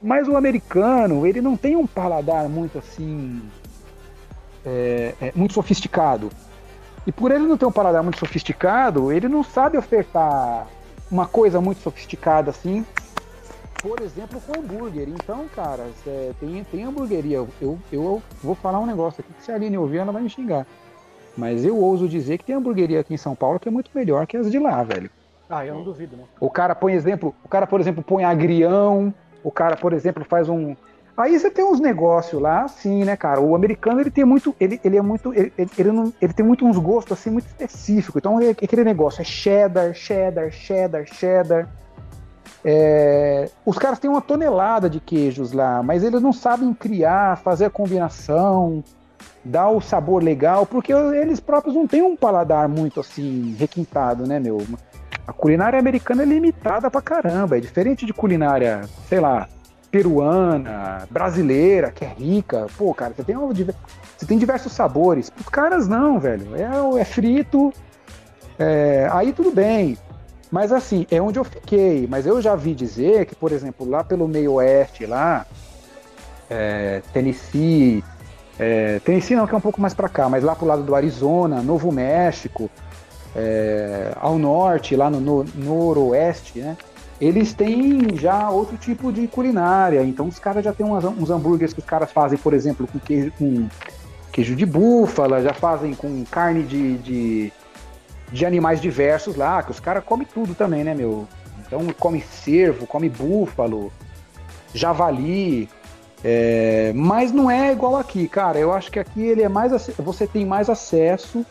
Mas o americano, ele não tem um paladar muito assim. é, é, muito sofisticado. E por ele não ter um paladar muito sofisticado, ele não sabe ofertar uma coisa muito sofisticada assim. Por exemplo, com hambúrguer. Então, cara, tem, tem hamburgueria. Eu, eu, eu vou falar um negócio aqui que se a Aline ouvir, ela vai me xingar. Mas eu ouso dizer que tem hamburgueria aqui em São Paulo que é muito melhor que as de lá, velho. Ah, eu não duvido, não. O cara põe exemplo, o cara, por exemplo, põe agrião, o cara, por exemplo, faz um. Aí você tem uns negócios lá, assim, né, cara? O americano ele tem muito. Ele, ele é muito. Ele, ele, ele não, ele tem muito uns gostos assim muito específicos. Então é aquele negócio, é cheddar, cheddar, cheddar, cheddar. É, os caras têm uma tonelada de queijos lá, mas eles não sabem criar, fazer a combinação. Dá o sabor legal, porque eles próprios não têm um paladar muito assim requintado, né, meu? A culinária americana é limitada pra caramba, é diferente de culinária, sei lá, peruana, brasileira, que é rica. Pô, cara, você tem, você tem diversos sabores. Os caras não, velho. É, é frito, é, aí tudo bem. Mas assim, é onde eu fiquei. Mas eu já vi dizer que, por exemplo, lá pelo meio oeste, lá, é, Tennessee, é, Tennessee não, que é um pouco mais para cá, mas lá pro lado do Arizona, Novo México, é, ao norte, lá no, no noroeste, né? Eles têm já outro tipo de culinária. Então os caras já têm umas, uns hambúrgueres que os caras fazem, por exemplo, com queijo, com queijo de búfala, já fazem com carne de, de, de animais diversos lá, que os caras comem tudo também, né, meu? Então come cervo, come búfalo, javali, é, mas não é igual aqui, cara. Eu acho que aqui ele é mais você tem mais acesso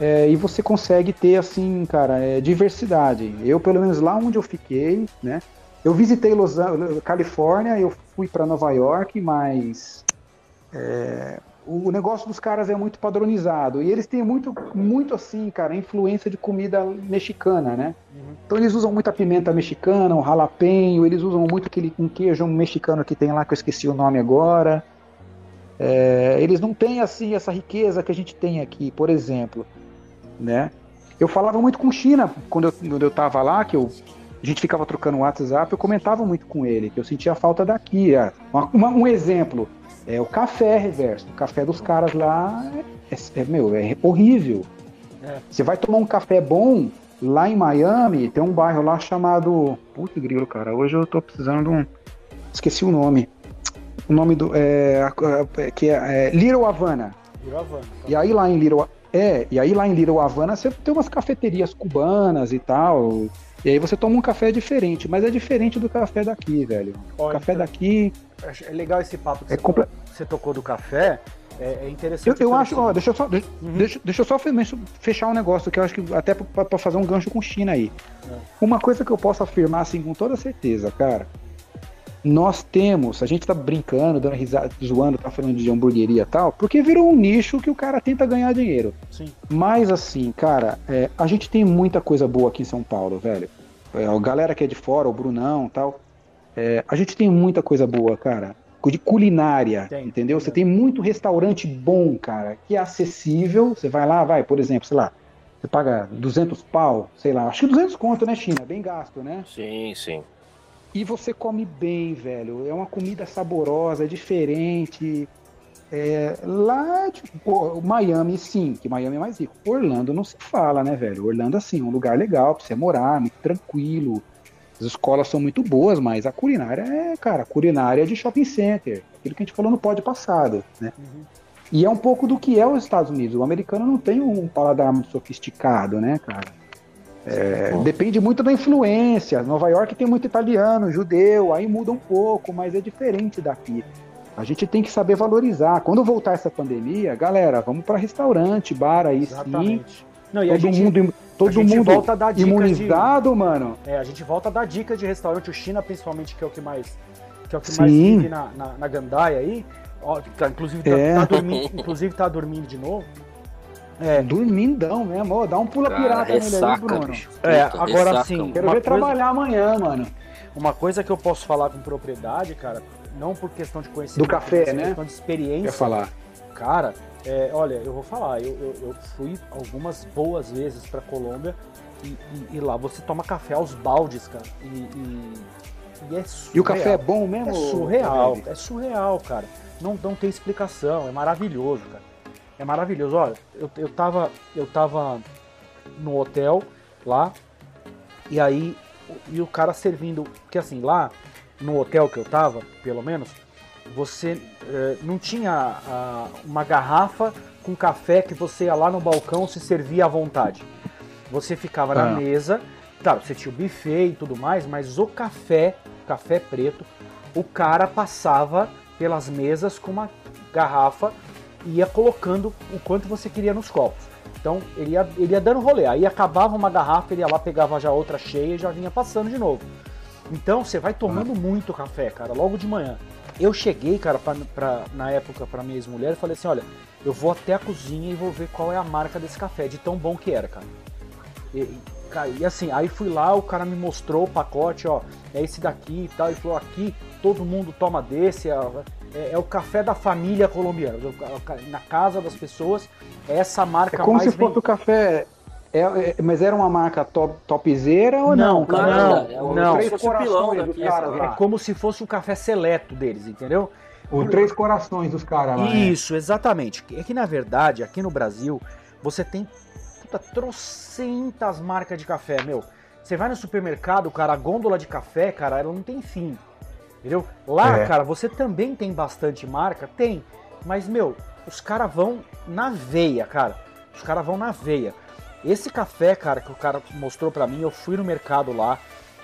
é, e você consegue ter assim, cara, é, diversidade. Eu pelo menos lá onde eu fiquei, né? Eu visitei Los Angeles, Califórnia, eu fui para Nova York, mas é, o negócio dos caras é muito padronizado e eles têm muito, muito assim, cara, influência de comida mexicana, né? Uhum. Então eles usam muita pimenta mexicana, o jalapeño, eles usam muito aquele um queijo mexicano que tem lá que eu esqueci o nome agora. É, eles não têm assim essa riqueza que a gente tem aqui, por exemplo, né? Eu falava muito com China quando eu, quando eu tava lá, que eu, a gente ficava trocando WhatsApp, eu comentava muito com ele, que eu sentia falta daqui. É. Uma, uma, um exemplo, é o café reverso. O café dos caras lá é, é meu, é horrível. É. Você vai tomar um café bom lá em Miami, tem um bairro lá chamado. Puta grilo, cara. Hoje eu tô precisando de um. Esqueci o nome. O nome do. É, é que é, é Little Havana. Little Havana. E aí lá em Little é, e aí lá em Little Havana você tem umas cafeterias cubanas e tal. E aí você toma um café diferente, mas é diferente do café daqui, velho. o café então, daqui. É legal esse papo que é você, comple... você tocou do café. É, é interessante. Eu, eu acho, ó, deixa eu só, uhum. deixa, deixa eu só fechar um negócio que eu acho que até para fazer um gancho com China aí. É. Uma coisa que eu posso afirmar assim com toda certeza, cara. Nós temos, a gente tá brincando, dando risada, zoando, tá falando de hamburgueria e tal, porque virou um nicho que o cara tenta ganhar dinheiro. Sim. Mas assim, cara, é, a gente tem muita coisa boa aqui em São Paulo, velho. É, a galera que é de fora, o Brunão tal. É, a gente tem muita coisa boa, cara. De culinária, tem, entendeu? Tem. Você tem muito restaurante bom, cara, que é acessível. Você vai lá, vai, por exemplo, sei lá, você paga 200 pau, sei lá, acho que 200 conto, né, China? Bem gasto, né? Sim, sim. E você come bem, velho. É uma comida saborosa, é diferente. É, lá, tipo, Miami, sim, que Miami é mais rico. Orlando não se fala, né, velho? Orlando, assim, é um lugar legal pra você morar, muito tranquilo. As escolas são muito boas, mas a culinária é, cara, a culinária é de shopping center. Aquilo que a gente falou no pod passado, né? Uhum. E é um pouco do que é os Estados Unidos. O americano não tem um paladar muito sofisticado, né, cara? É, depende muito da influência. Nova York tem muito italiano, judeu, aí muda um pouco, mas é diferente daqui. A gente tem que saber valorizar. Quando voltar essa pandemia, galera, vamos para restaurante, bar aí Exatamente. sim. Não, todo gente, mundo, todo mundo volta a dar imunizado, de, mano. É, a gente volta a dar dicas de restaurante. O China, principalmente, que é o que mais, que é o que mais vive na, na, na Gandaia aí. Ó, tá, inclusive, tá, é. tá dormindo, inclusive tá dormindo de novo. É, dormindão mesmo. Ó, dá um pula pirata nele aí, Bruno. Bicho. É, agora sim. Quero ver coisa... trabalhar amanhã, mano. Uma coisa que eu posso falar com propriedade, cara, não por questão de conhecimento, do café, mas né? questão de experiência. Quer falar? Cara, é, olha, eu vou falar, eu, eu, eu, fui algumas boas vezes pra Colômbia e, e, e, lá você toma café aos baldes, cara. E, e, e é surreal. E o café é bom mesmo? É surreal, é surreal, cara. Não, não tem explicação, é maravilhoso, cara. É maravilhoso. Olha, eu, eu, tava, eu tava no hotel lá, e aí e o cara servindo. Porque assim, lá no hotel que eu tava, pelo menos, você eh, não tinha ah, uma garrafa com café que você ia lá no balcão se servia à vontade. Você ficava ah. na mesa, claro, você tinha o buffet e tudo mais, mas o café, café preto, o cara passava pelas mesas com uma garrafa ia colocando o quanto você queria nos copos. Então ele ia, ele ia dando rolê. Aí acabava uma garrafa, ele ia lá, pegava já outra cheia e já vinha passando de novo. Então você vai tomando ah. muito café, cara, logo de manhã. Eu cheguei, cara, pra, pra- na época pra minha ex-mulher e falei assim, olha, eu vou até a cozinha e vou ver qual é a marca desse café, de tão bom que era, cara. E, e, e assim, aí fui lá, o cara me mostrou o pacote, ó, é esse daqui e tal, ele falou, aqui todo mundo toma desse, é, é- é o café da família colombiana, na casa das pessoas, é essa É marca como mais se fosse o café. é- é- mas era uma marca top, topzera ou não? Não, cara? É não, o não. Três fosse o pilão corações? É como se fosse o café seleto deles, entendeu? O Três Corações dos caras lá. né? Isso, exatamente. É que na verdade, aqui no Brasil, você tem puta, trocentas marcas de café, meu. Você vai no supermercado, cara, a gôndola de café, cara, ela não tem fim. Entendeu? Lá, É. cara, você também tem bastante marca? Tem. Mas, meu, os caras vão na veia, cara. Os caras vão na veia. Esse café, cara, que o cara mostrou pra mim, eu fui no mercado lá,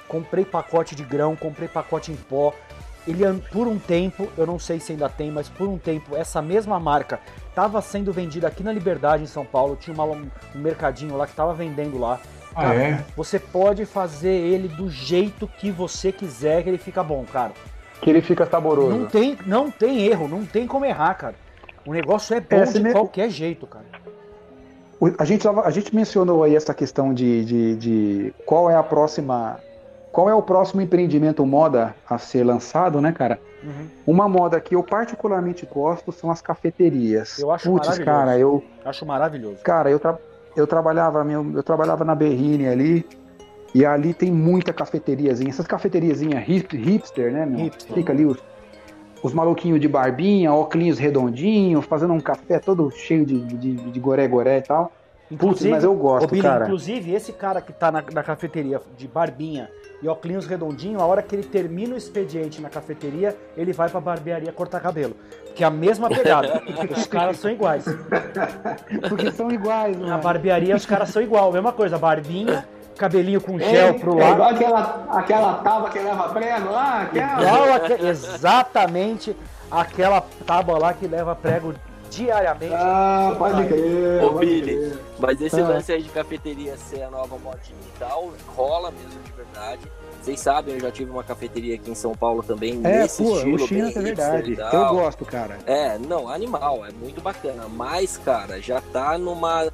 comprei pacote de grão, comprei pacote em pó. Ele, por um tempo, eu não sei se ainda tem, mas por um tempo, essa mesma marca estava sendo vendida aqui na Liberdade, em São Paulo. Tinha uma- um mercadinho lá que estava vendendo lá. Ah, é? Você pode fazer ele do jeito que você quiser, que ele fica bom, cara. Que ele fica saboroso. Não tem, não tem erro, não tem como errar, cara. O negócio é bom É, de me- qualquer jeito, cara. A gente, a gente mencionou aí essa questão de, de, de qual é a próxima. Qual é o próximo empreendimento moda a ser lançado, né, cara? Uhum. Uma moda que eu particularmente gosto são as cafeterias. Eu acho Putz, maravilhoso. cara, eu, Acho maravilhoso. cara, eu, tra- eu trabalhava, meu, eu trabalhava na Berrine ali. E ali tem muita cafeteriazinha. Essas cafeteriazinhas hip, hipster, né, meu? Hipster. Fica ali os, os maluquinhos de barbinha, óculos redondinhos, fazendo um café todo cheio de, de, de goré-goré e tal. Putz, mas eu gosto, Billy, cara. Inclusive, esse cara que tá na, na cafeteria de barbinha e óculos redondinho, a hora que ele termina o expediente na cafeteria, ele vai pra barbearia cortar cabelo. Que é a mesma pegada. os caras são iguais. Porque são iguais, Na né? barbearia, os caras são igual. Mesma coisa, barbinha, cabelinho com É, gel pro é igual lado. aquela, aquela tábua que leva prego lá, aquela. Igual aque- exatamente aquela tábua lá que leva prego diariamente. Ah, pode crer. Ô, pode Billy, crer. Mas esse Ah. lance aí de cafeteria ser a nova modinha e tal, rola mesmo de verdade. Vocês sabem, eu já tive uma cafeteria aqui em São Paulo também, É, nesse pô, estilo, o China bem é verdade. Eu gosto, cara. É, não, animal, é muito bacana. Mas, cara, já tá numa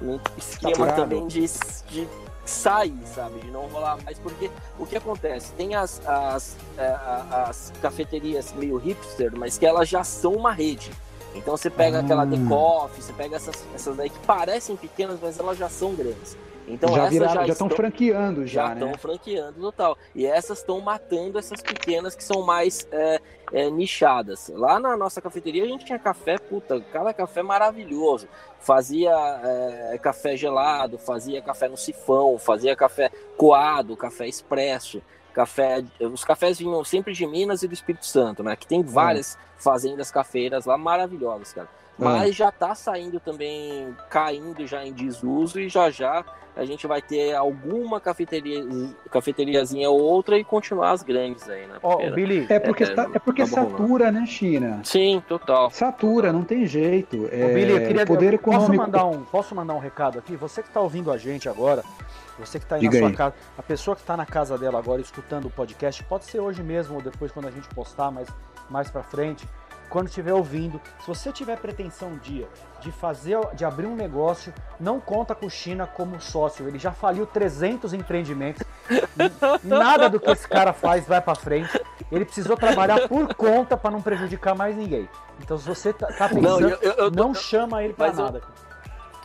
num esquema Saturado. também de, de sair, sabe? De não rolar mais, porque o que acontece? Tem as, as, é, a- as cafeterias meio hipster, mas que elas já são uma rede. Então você pega Ah. aquela The Coffee, você pega essas, essas daí que parecem pequenas, mas elas já são grandes. Então já viraram, já já estão estão franqueando já já, estão né? franqueando total. E essas estão matando essas pequenas que são mais é, é, nichadas. Lá na nossa cafeteria a gente tinha café, puta, cada café maravilhoso. Fazia é, café gelado, fazia café no sifão, fazia café coado, café expresso. Café, os cafés vinham sempre de Minas e do Espírito Santo, né? Que tem várias fazendas cafeiras lá maravilhosas, cara. Mas já tá saindo também, caindo já em desuso e já já a gente vai ter alguma cafeteria, cafeteriazinha ou outra e continuar as grandes aí, né? Ó, Porque- o Billy, É porque, É, sa- é porque tá satura, né, China? Sim, total. Satura, não tem jeito. É, Billy, eu queria o poder eu posso econômico. mandar um posso mandar um recado aqui. Você que está ouvindo a gente agora, você que está aí Diga na sua aí. casa, a pessoa que está na casa dela agora escutando o podcast, pode ser hoje mesmo ou depois quando a gente postar mais mais para frente, quando estiver ouvindo, se você tiver pretensão um dia de fazer, de abrir um negócio, não conta com o China como sócio. Ele já faliu 300 empreendimentos. Nada do que esse cara faz vai para frente. Ele precisou trabalhar por conta para não prejudicar mais ninguém. Então, se você tá, tá pensando, Não, eu, eu, eu não chama ele pra mas eu- nada.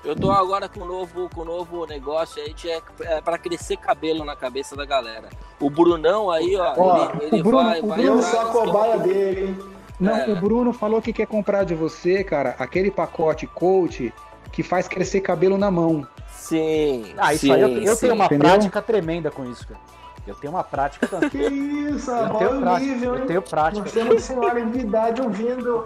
Eu tô agora com um novo, com um novo negócio aí de é, é para crescer cabelo na cabeça da galera. O Brunão aí, ó, Ó, ele, ele o Bruno- vai, o vai Eu atrás sou a cobaia dele, hein? Não, É. o Bruno falou que quer comprar de você, cara, aquele pacote coach que faz crescer cabelo na mão. Sim. Ah, isso sim, aí eu, eu sim. tenho uma Entendeu? prática tremenda com isso, cara. Eu tenho uma prática também. Que isso, Eu tenho prática. nível, Eu tenho prática. Nós temos senhora de idade ouvindo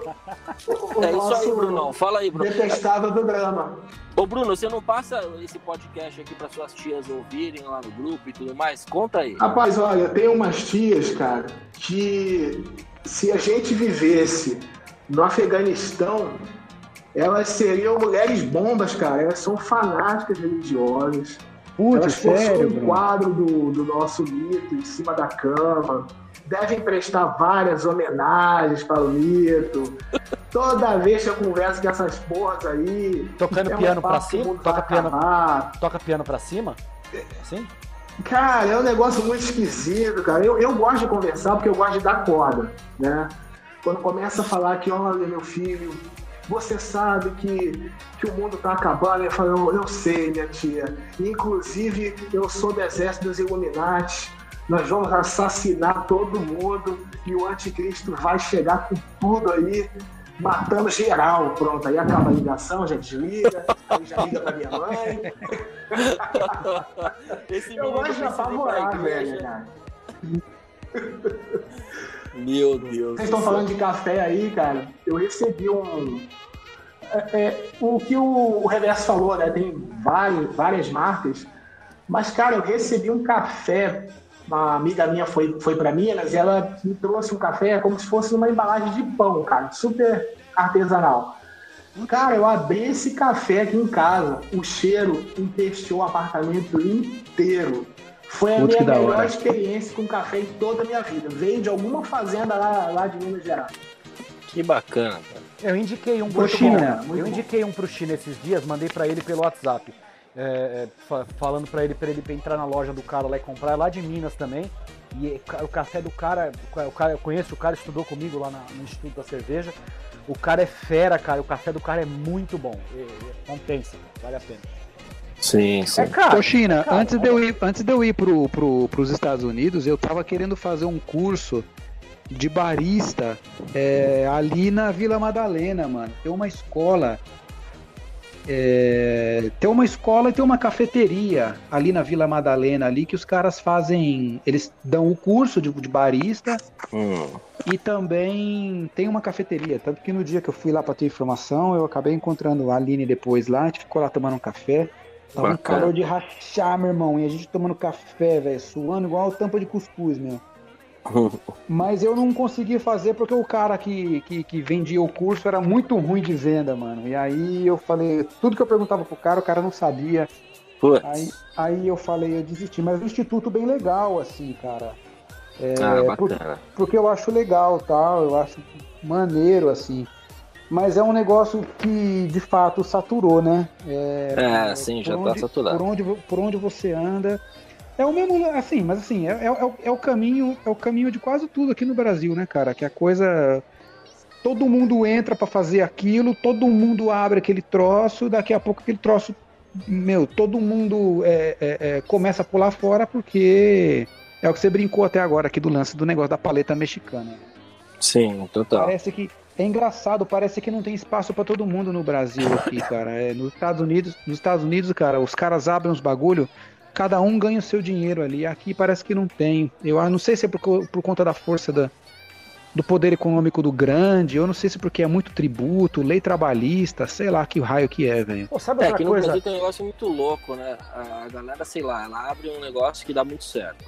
o, o É isso nosso aí, Brunão. Fala aí, Bruno. detestável do drama. Ô, Bruno, você não passa esse podcast aqui para suas tias ouvirem lá no grupo e tudo mais? Conta aí. Rapaz, olha, tem umas tias, cara, que se a gente vivesse no Afeganistão, elas seriam mulheres bombas, cara. Elas são fanáticas religiosas. Putz, Elas sério, um quadro do, do nosso mito em cima da cama. Devem prestar várias homenagens para o mito. Toda vez que eu converso com essas porras aí. Tocando é piano o cima? Toca piano, toca piano pra cima? Assim? Cara, é um negócio muito esquisito, cara. Eu, eu gosto de conversar porque eu gosto de dar corda, né? Quando começa a falar que, olha, meu filho, você sabe que, que o mundo tá acabando, eu falo, eu, eu sei, minha tia. Inclusive, eu sou do exército dos Illuminati. Nós vamos assassinar todo mundo e o anticristo vai chegar com tudo aí, matando geral. Pronto, aí acaba a ligação, já desliga, aí já liga pra minha mãe. Esse Eu pra apavorar, velho, cara. Meu Deus. Vocês estão falando de café aí, cara. Eu recebi um. é, é, o que o, o Reverso falou, né? Tem várias, várias marcas. Mas, cara, eu recebi um café. Uma amiga minha foi, foi para Minas e ela me trouxe um café como se fosse uma embalagem de pão, cara. Super artesanal. Cara, eu abri esse café aqui em casa. O cheiro empesteou o apartamento inteiro. Foi a minha melhor hora. experiência com café em toda a minha vida. Veio de alguma fazenda lá, lá de Minas Gerais. Que bacana, cara. Eu indiquei um pro China, Eu bom. indiquei um pro China esses dias, mandei pra ele pelo WhatsApp. É, é, fa- falando pra ele pra ele entrar na loja do cara lá e comprar, é lá de Minas também. E é, o café do cara, o cara, eu conheço o cara, estudou comigo lá na- no Instituto da Cerveja. O cara é fera, cara. O café do cara é muito bom. É, é, compensa, vale a pena. Sim, sim. É caro. Ô, China, cara, antes, de eu ir, antes de eu ir pro, pro, pros Estados Unidos, eu tava querendo fazer um curso de barista é, ali na Vila Madalena, mano. Tem uma escola. é, tem uma escola e tem uma cafeteria ali na Vila Madalena, ali que os caras fazem. Eles dão o curso de, de barista Hum, e também tem uma cafeteria. Tanto que no dia que eu fui lá pra ter informação, eu acabei encontrando a Aline depois lá, a gente ficou lá tomando um café. Tava um Bacana. calor de rachar, meu irmão. E a gente tomando café, velho, suando igual tampa de cuscuz, meu. Mas eu não consegui fazer porque o cara que, que, que vendia o curso era muito ruim de venda, mano. E aí eu falei, tudo que eu perguntava pro cara, o cara não sabia. Putz. Aí, aí eu falei, eu desisti. Mas o instituto bem legal, assim, cara. ah, por- bacana. porque eu acho legal, tal, eu acho maneiro, assim. Mas é um negócio que, de fato, saturou, né? É, sim, já tá onde- saturado. Por onde, por onde você anda. É o mesmo, assim, mas assim, é, é, é o- é o caminho, é o caminho de quase tudo aqui no Brasil, né, cara? Que a coisa. Todo mundo entra pra fazer aquilo, todo mundo abre aquele troço, daqui a pouco aquele troço. Meu, todo mundo é, é, é, começa a pular fora porque é o que você brincou até agora aqui do lance do negócio da paleta mexicana. Sim, total. Parece que é engraçado, parece que não tem espaço pra todo mundo no Brasil aqui, cara. É, nos Estados Unidos, nos Estados Unidos, cara, os caras abrem uns bagulho, cada um ganha o seu dinheiro ali. Aqui parece que não tem. Eu ah, não sei se é por, por conta da força da, do poder econômico do grande, eu não sei se porque é muito tributo, lei trabalhista, sei lá que raio que é, velho. Pô, sabe É, outra aqui no coisa? Brasil tem um negócio muito louco, né? A galera, sei lá, ela abre um negócio que dá muito certo.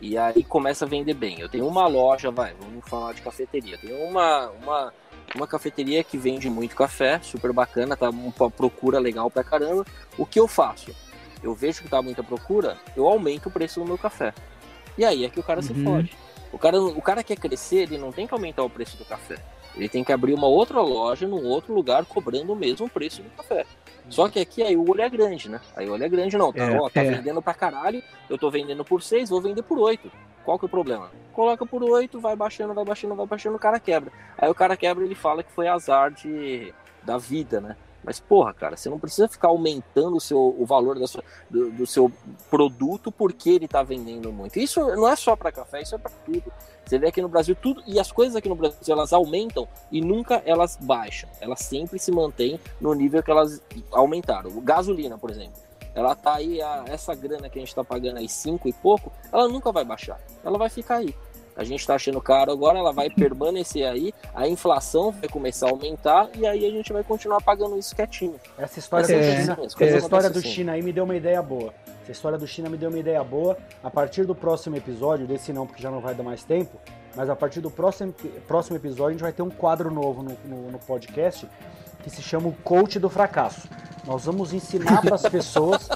E aí começa a vender bem. Eu tenho uma loja, vai, vamos falar de cafeteria. Tenho uma, uma, uma cafeteria que vende muito café, super bacana, tá uma procura legal pra caramba. O que eu faço? Eu vejo que tá muita procura, eu aumento o preço do meu café. E aí é que o cara se Uhum. fode. O cara, o cara quer crescer, ele não tem que aumentar o preço do café. Ele tem que abrir uma outra loja num outro lugar cobrando o mesmo preço do café. Só que aqui aí o olho é grande, né? Aí o olho é grande não, tá, É, ó, tá é. vendendo pra caralho, eu tô vendendo por 6, vou vender por 8. Qual que é o problema? Coloca por 8, vai baixando, vai baixando, vai baixando, o cara quebra. Aí o cara quebra, ele fala que foi azar de da vida, né? Mas porra, cara, você não precisa ficar aumentando o, seu, o valor da sua, do, do seu produto porque ele tá vendendo muito. Isso não é só pra café, isso é pra tudo. Você vê aqui no Brasil tudo e as coisas aqui no Brasil elas aumentam e nunca elas baixam. Elas sempre se mantêm no nível que elas aumentaram. Gasolina, por exemplo, ela tá aí a, essa grana que a gente tá pagando aí cinco e pouco, ela nunca vai baixar. Ela vai ficar aí. A gente tá achando caro agora, ela vai permanecer aí, a inflação vai começar a aumentar e aí a gente vai continuar pagando isso quietinho. Essa história, Essa do é- China, essa história do assim. China aí me deu uma ideia boa. Essa história do China me deu uma ideia boa. A partir do próximo episódio, desse não, porque já não vai dar mais tempo, mas a partir do próximo, próximo episódio a gente vai ter um quadro novo no, no- no podcast que se chama o Coach do Fracasso. Nós vamos ensinar para as pessoas,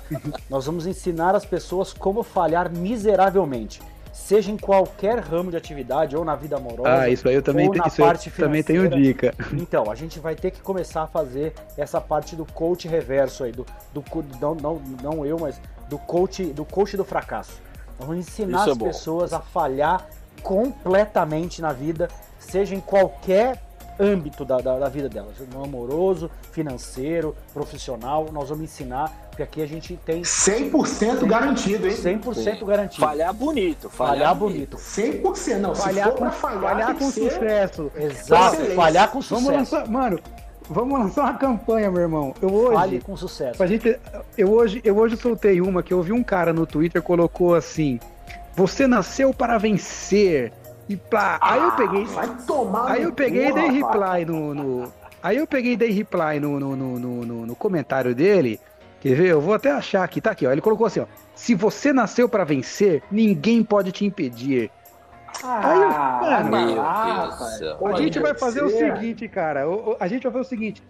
nós vamos ensinar as pessoas como falhar miseravelmente, seja em qualquer ramo de atividade ou na vida amorosa. Ah, isso aí eu também, ou tenho, na isso aí eu parte também tenho dica. Então, a gente vai ter que começar a fazer essa parte do coach reverso aí, do, do não, não, não eu, mas do coach do coach do fracasso. Vamos ensinar Isso é as bom. pessoas a falhar completamente na vida, seja em qualquer âmbito da, da, da vida delas, no amoroso, financeiro, profissional, nós vamos ensinar, porque aqui a gente tem 100% garantido, hein? 100% garantido. Falhar bonito. Falhar, Falhar bonito. bonito. 100%. Não, se Falhar for com, pra falhar, falhar com ser- sucesso. Exato, Excelente. falhar com Vamos sucesso. lançar, mano, vamos lançar uma campanha, meu irmão. Eu hoje, Fale com sucesso. Pra gente, eu hoje, eu hoje soltei uma que eu vi um cara no Twitter colocou assim: "Você nasceu para vencer". E pá, aí eu peguei, Ah, Vai tomar. aí eu peguei e dei reply no, no- aí eu peguei e dei reply no, no, no, no, no- no comentário dele. Quer ver? Eu vou até achar aqui, tá aqui, ó. Ele colocou assim, ó: "Se você nasceu para vencer, ninguém pode te impedir". Aí eu- Ah, mano, vai Meu Deus A gente vai fazer o seguinte, cara. A gente vai fazer o seguinte: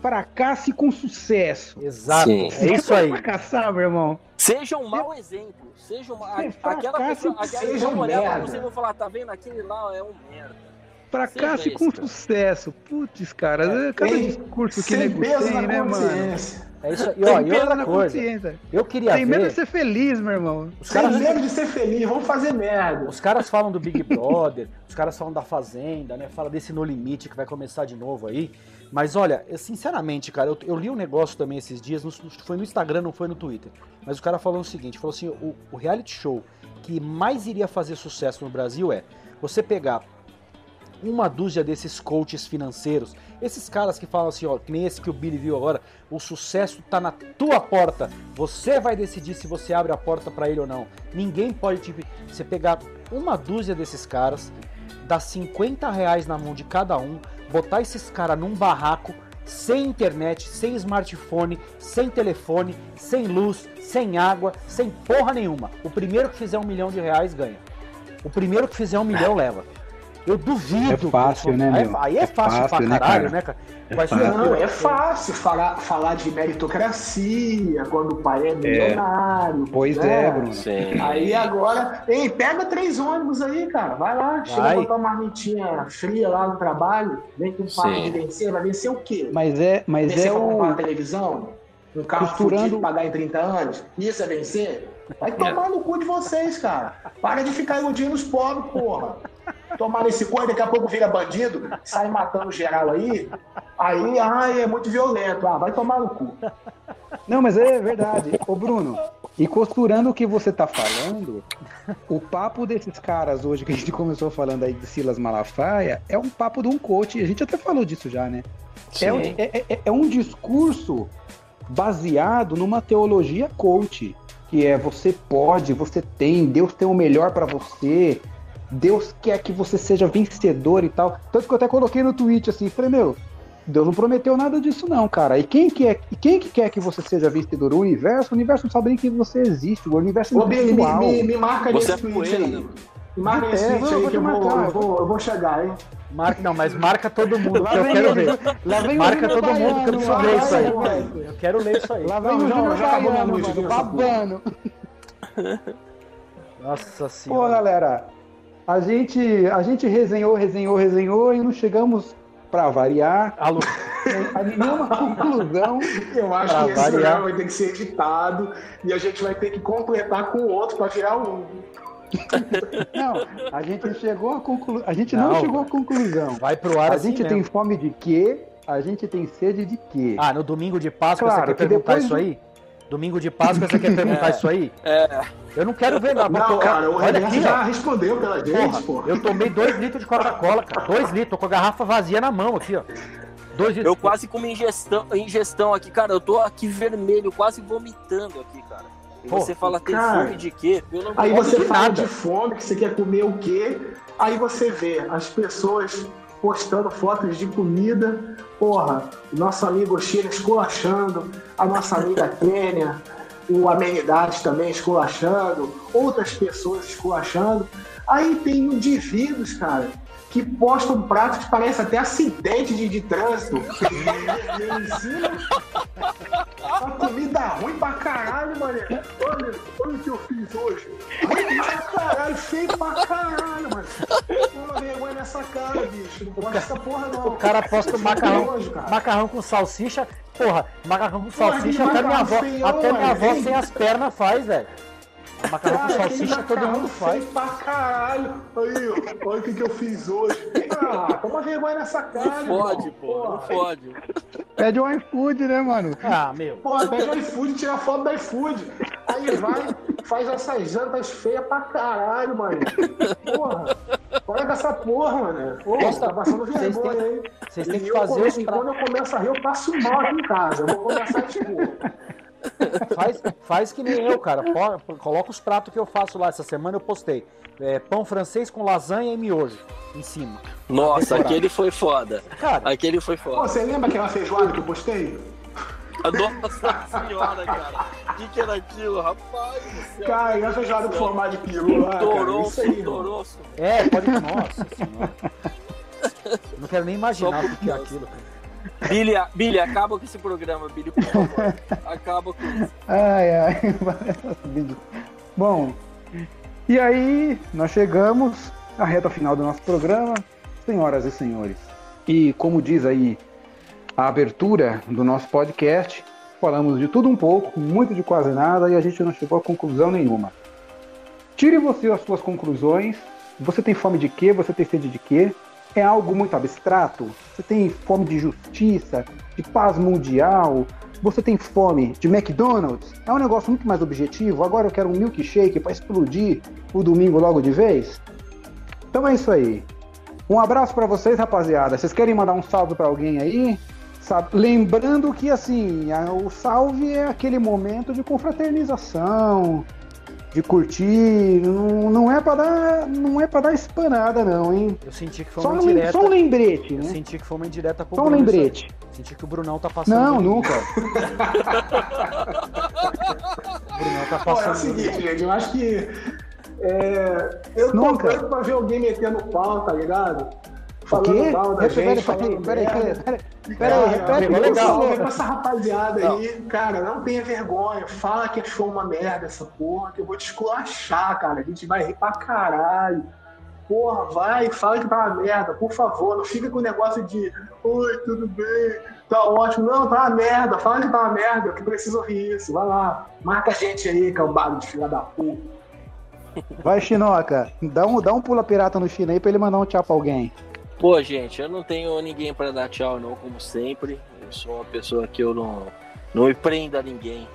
fracasse com sucesso. Exato, Sim. é isso aí. Fracassar, meu irmão. Seja um mau exemplo. Seja uma, Sim, aquela pessoa. Aquela pessoa um olhar pra você e vão falar, tá vendo? Aquele lá é um merda. Fracasse Seja com isso, sucesso. Putz, cara, cada Tem- discurso que nego tem, na né, mano? É isso aí. E, ó, Tem e na coisa, consciência. eu queria Tem medo ver. de ser feliz, meu irmão. Os caras, medo de ser feliz, vamos fazer merda. os caras falam do Big Brother, os caras falam da Fazenda, né? Fala desse No Limite que vai começar de novo aí. Mas olha, eu, sinceramente, cara, eu, eu li um negócio também esses dias, no- foi no Instagram, não foi no Twitter. Mas o cara falou o seguinte: falou assim, o, o reality show que mais iria fazer sucesso no Brasil é você pegar uma dúzia desses coaches financeiros, esses caras que falam assim, ó, que nem esse que o Billy viu agora, o sucesso tá na tua porta. Você vai decidir se você abre a porta pra ele ou não. Ninguém pode te. Você pegar uma dúzia desses caras, dar 50 reais na mão de cada um, botar esses caras num barraco, sem internet, sem smartphone, sem telefone, sem luz, sem água, sem porra nenhuma. O primeiro que fizer um milhão de reais ganha. O primeiro que fizer um milhão leva. Eu duvido. É fácil, né, Aí é- meu? Aí é, É fácil, fácil, pra né, caralho, cara? né, cara? É Mas fácil. Não, é fácil falar, falar de meritocracia quando o pai é milionário. Pois né? é, Bruno. Sim. Aí agora, ei, pega três ônibus aí, cara. Vai lá, chega Vai. a tua marmitinha fria lá no trabalho, vem com um papo de vencer, vai vencer o quê? Mas é, mas vencer é pra comprar uma o. televisão? Um carro Costurando- fudido pagar em 30 anos? Isso é vencer? Vai tomar no cu de vocês, cara. Para de ficar iludindo os pobres, porra. Tomar nesse cu, aí daqui a pouco vira bandido, sai matando geral aí. Aí, ai, é muito violento. Ah, vai tomar no cu. Não, mas é verdade. Ô, Bruno, e costurando o que você tá falando, o papo desses caras hoje que a gente começou falando aí de Silas Malafaia é um papo de um coach. A gente até falou disso já, né? É, um- Sim. é- é- é um discurso baseado numa teologia coach, que é você pode, você tem, Deus tem o melhor pra você, Deus quer que você seja vencedor e tal. Tanto que eu até coloquei no tweet assim, falei, meu, Deus não prometeu nada disso não, cara. E quem que, é, e quem que quer que você seja vencedor? O universo? O universo não sabe nem que você existe, o universo Ô, é me, me, me marca Você nesse é tweet aí. né? Me marca É, nesse tweet não, eu aí vou que eu te vou, marcar. eu, vou, eu vou chegar, hein? Marca, não, mas marca todo mundo, que eu quero ver. Lá vem o Marca todo mundo que eu preciso Baiano, ler isso aí. Eu quero ler isso aí. Lá vem Não, o Júnior já acabou minha Baiano, noite, mano, babando. Nossa Pô, senhora. galera, a gente, a gente resenhou, resenhou, resenhou e não chegamos pra variar Alô, a nenhuma conclusão. Eu acho Pra que esse variar. vai ter que ser editado e a gente vai ter que completar com o outro para virar um. Não, a gente chegou a conclu... a gente não, Não, chegou à conclusão. vai pro ar A assim gente mesmo. tem fome de quê? A gente tem sede de quê? Ah, no domingo de Páscoa Claro, você que quer perguntar depois isso aí? Domingo de Páscoa você quer perguntar isso aí? É, Eu não quero ver nada. Não, cara, o Olha aqui, já ó. respondeu pela gente, Porra, porra. eu tomei dois litros de Coca-Cola, cara. Dois litros, tô com a garrafa vazia na mão aqui, ó. Dois litros. eu quase com uma ingestão, ingestão aqui, cara. Eu tô aqui vermelho, quase vomitando aqui, cara. E você fala, tem cara, fome de quê? Pelo Aí você de fala nada. de fome, que você quer comer o quê? Aí você vê as pessoas postando fotos de comida. Porra, nosso amigo Chile esculachando, a nossa amiga Kênia, o Amenidades também esculachando, outras pessoas esculachando. Aí tem indivíduos, cara, que postam pratos que parecem até acidente de, de trânsito. E- e ensinam Uma comida ruim pra caralho, mané. Olha, olha o que eu fiz hoje. Ruim pra caralho, feio pra caralho, mano. Toma vergonha nessa cara, bicho. Não pode essa porra, não. O cara posta Isso é macarrão, cara. macarrão com salsicha. Porra, macarrão com Porra, salsicha que até minha avó, macarrão feião, até minha avó velho. sem as pernas faz, velho. Macarrão com salsicha aquele todo mundo faz. pra caralho. Aí, olha o que, que eu fiz hoje. Ah, toma vergonha nessa cara, Não fode, pô, não fode. Pede um iFood, né, mano? Ah, meu. Porra, pega o iFood, tira foto do iFood. Aí vai, faz essas jantas feias pra caralho, mano. Porra, olha dessa porra, mano. Porra, Vocês tá passando vocês vergonha, têm- hein? Vocês têm que fazer os pratos. Quando eu começo a rir, eu passo mal aqui em casa. Eu vou começar, tipo, Faz, faz que nem eu, cara. Coloca os pratos que eu faço lá. Essa semana eu postei. É, pão francês com lasanha e miojo em cima. Nossa, aquele foi foda. Cara, Aquele foi Pô, foda. você lembra aquela feijoada que eu postei? Nossa senhora, cara. O que, que era aquilo, rapaz do céu? Cara, aquela feijoada com formato de peru lá, Toroço, toroço. é, pode. Nossa senhora. Não quero nem imaginar Só o que é aquilo. cara. Billy, Billy, acaba com esse programa, Billy, por favor. Acaba com isso. Ai, ai. Bom, e aí nós chegamos à reta final do nosso programa, senhoras e senhores. E como diz aí a abertura do nosso podcast, falamos de tudo um pouco, muito de quase nada, e a gente não chegou a conclusão nenhuma. Tire você as suas conclusões. Você tem fome de quê? Você tem sede de quê? É algo muito abstrato? Você tem fome de justiça, de paz mundial? Você tem fome de McDonald's? É um negócio muito mais objetivo. Agora eu quero um milkshake para explodir o domingo logo de vez. Então é isso aí. Um abraço para vocês, rapaziada. Vocês querem mandar um salve para alguém aí? Sabe? Lembrando que assim, o salve é aquele momento de confraternização, de curtir. Não, não é para dar, não é para dar espanada não, hein? Eu senti que foi Só uma um, indireta. só um lembrete, Eu né? senti que foi uma indireta pro Só um Bruno. lembrete. Senti que o Brunão tá passando. Não, nunca. O Brunão tá Pô, é o passando. seguinte, gente, eu acho que. é, eu tô Nunca. doido pra ver alguém metendo pau, tá ligado? Falando mal da gente, peraí, falando peraí, peraí, peraí, repete, legal. legal. com essa rapaziada aí, cara, não tenha vergonha. Fala que achou uma merda essa porra, que eu vou te esculachar, cara. A gente vai rir pra caralho. Porra, vai, fala que tá uma merda, por favor. Não fica com o negócio de oi, tudo bem, tá ótimo. Não, tá uma merda, fala que tá uma merda, que preciso ouvir isso. Vai lá, marca a gente aí, cambado de filha da puta. Vai, Chinoca. Dá um, dá um pula pirata no China aí pra ele mandar um tchau pra alguém. Pô, gente, eu não tenho ninguém pra dar tchau, não, como sempre. Eu sou uma pessoa que eu não, não a ninguém.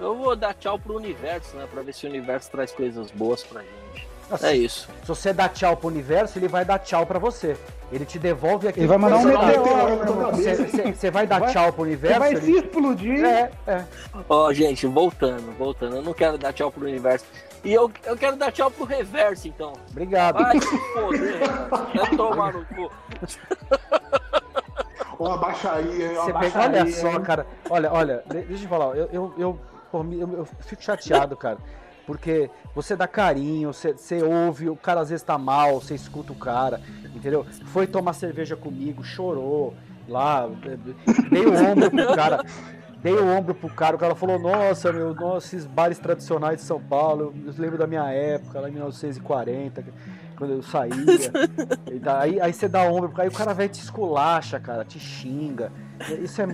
Eu vou dar tchau pro universo, né? Pra ver se o universo traz coisas boas pra gente. Assim, É isso. Se você dá tchau pro universo, ele vai dar tchau pra você. Ele te devolve aquilo. Ele vai mandar um que você dá. meteoro. Você- Você você vai dar Vai- tchau pro Você universo. vai ele- se explodir. É, é. Ó, gente, voltando, voltando. Eu não quero dar tchau pro universo. E eu, eu quero dar tchau pro reverso, então. Obrigado. Vai se foder. Vai tomar no cu. Uma baixaria? Uma Você pega, baixaria. olha só, cara. Olha, olha, de- deixa eu falar, eu, eu, eu, por mim, eu, eu fico chateado, cara. Porque você dá carinho, você, você ouve, o cara às vezes tá mal, você escuta o cara, entendeu? Foi tomar cerveja comigo, chorou lá, dei o ombro pro cara. Dei o ombro pro cara, o cara falou, nossa, meu, nossa, esses bares tradicionais de São Paulo, eu lembro da minha época, lá em 1940, quando eu saía. E daí, aí você dá ombro, aí o cara vai te esculacha, cara, te xinga. Isso é.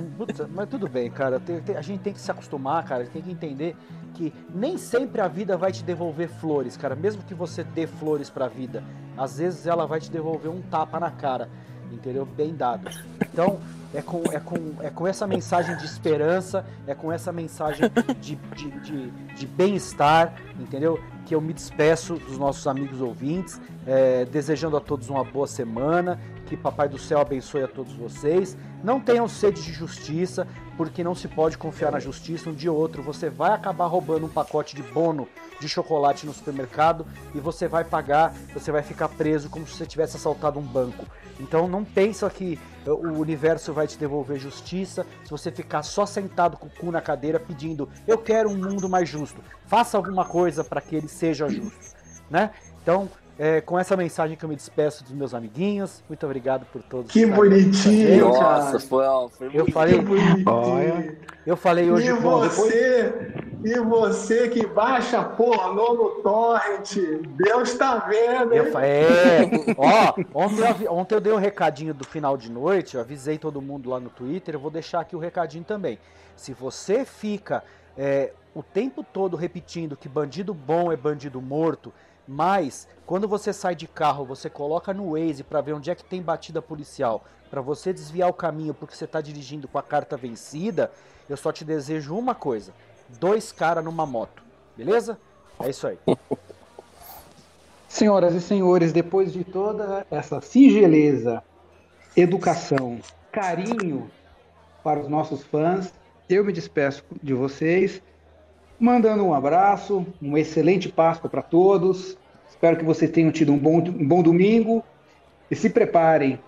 Mas tudo bem, cara. tem- tem- a gente tem que se acostumar, cara. Tem que entender que nem sempre a vida vai te devolver flores, cara. Mesmo que você dê flores pra vida, às vezes ela vai te devolver um tapa na cara, entendeu? Bem dado. Então, é com, é com, é com essa mensagem de esperança, é com essa mensagem de, de, de, de bem-estar, entendeu? Que eu me despeço dos nossos amigos ouvintes, é, desejando a todos uma boa semana, que Papai do Céu abençoe a todos vocês. Não tenham sede de justiça, porque não se pode confiar na justiça. Um ou outro você vai acabar roubando um pacote de bono de chocolate no supermercado e você vai pagar, você vai ficar preso como se você tivesse assaltado um banco. Então não pensa que o universo vai te devolver justiça se você ficar só sentado com o cu na cadeira pedindo eu quero um mundo mais justo. Faça alguma coisa para que ele seja justo, né? Então é com essa mensagem que eu me despeço dos meus amiguinhos. Muito obrigado por todos. Que bonitinho, Nossa, foi, foi Eu muito falei, Que bonitinho. Olha. eu falei hoje, E bom, depois, você, e você que baixa pornô no torrent, Deus tá vendo, hein? Eu fa- É, ó, ontem eu, ontem eu dei um recadinho do final de noite, eu avisei todo mundo lá no Twitter, eu vou deixar aqui o recadinho também. Se você fica é, o tempo todo repetindo que bandido bom é bandido morto, mas quando você sai de carro, você coloca no Waze pra ver onde é que tem batida policial, pra você desviar o caminho porque você tá dirigindo com a carta vencida, eu só te desejo uma coisa: dois caras numa moto, beleza? É isso aí. Senhoras e senhores, depois de toda essa singeleza, educação, carinho para os nossos fãs, eu me despeço de vocês, mandando um abraço, um excelente Páscoa para todos. Espero que vocês tenham tido um bom, um bom domingo e se preparem.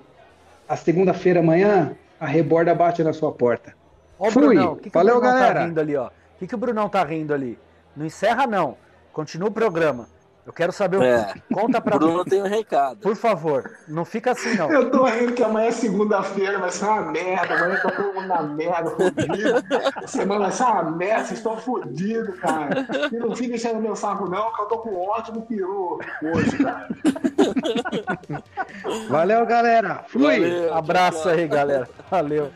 A segunda-feira amanhã, a reborda bate na sua porta. Ó Fui. Brunão. O que, que Valeu, o Brunão galera. tá rindo ali, ó? O que, que o Brunão tá rindo ali? Não encerra, não. Continua o programa. Eu quero saber o É. Conta pra Bruno mim. tem um recado. Por favor, não fica assim, não. Eu tô rindo que amanhã é segunda-feira, vai ser uma merda. Amanhã tá todo mundo na merda, fudido. A semana vai ser uma merda, vocês estão fodidos, cara. E não fica enchendo meu saco, não, que eu tô com um ótimo peru hoje, cara. Valeu, galera. Fui. Valeu, Abraço tchau, tchau. aí, galera. Valeu.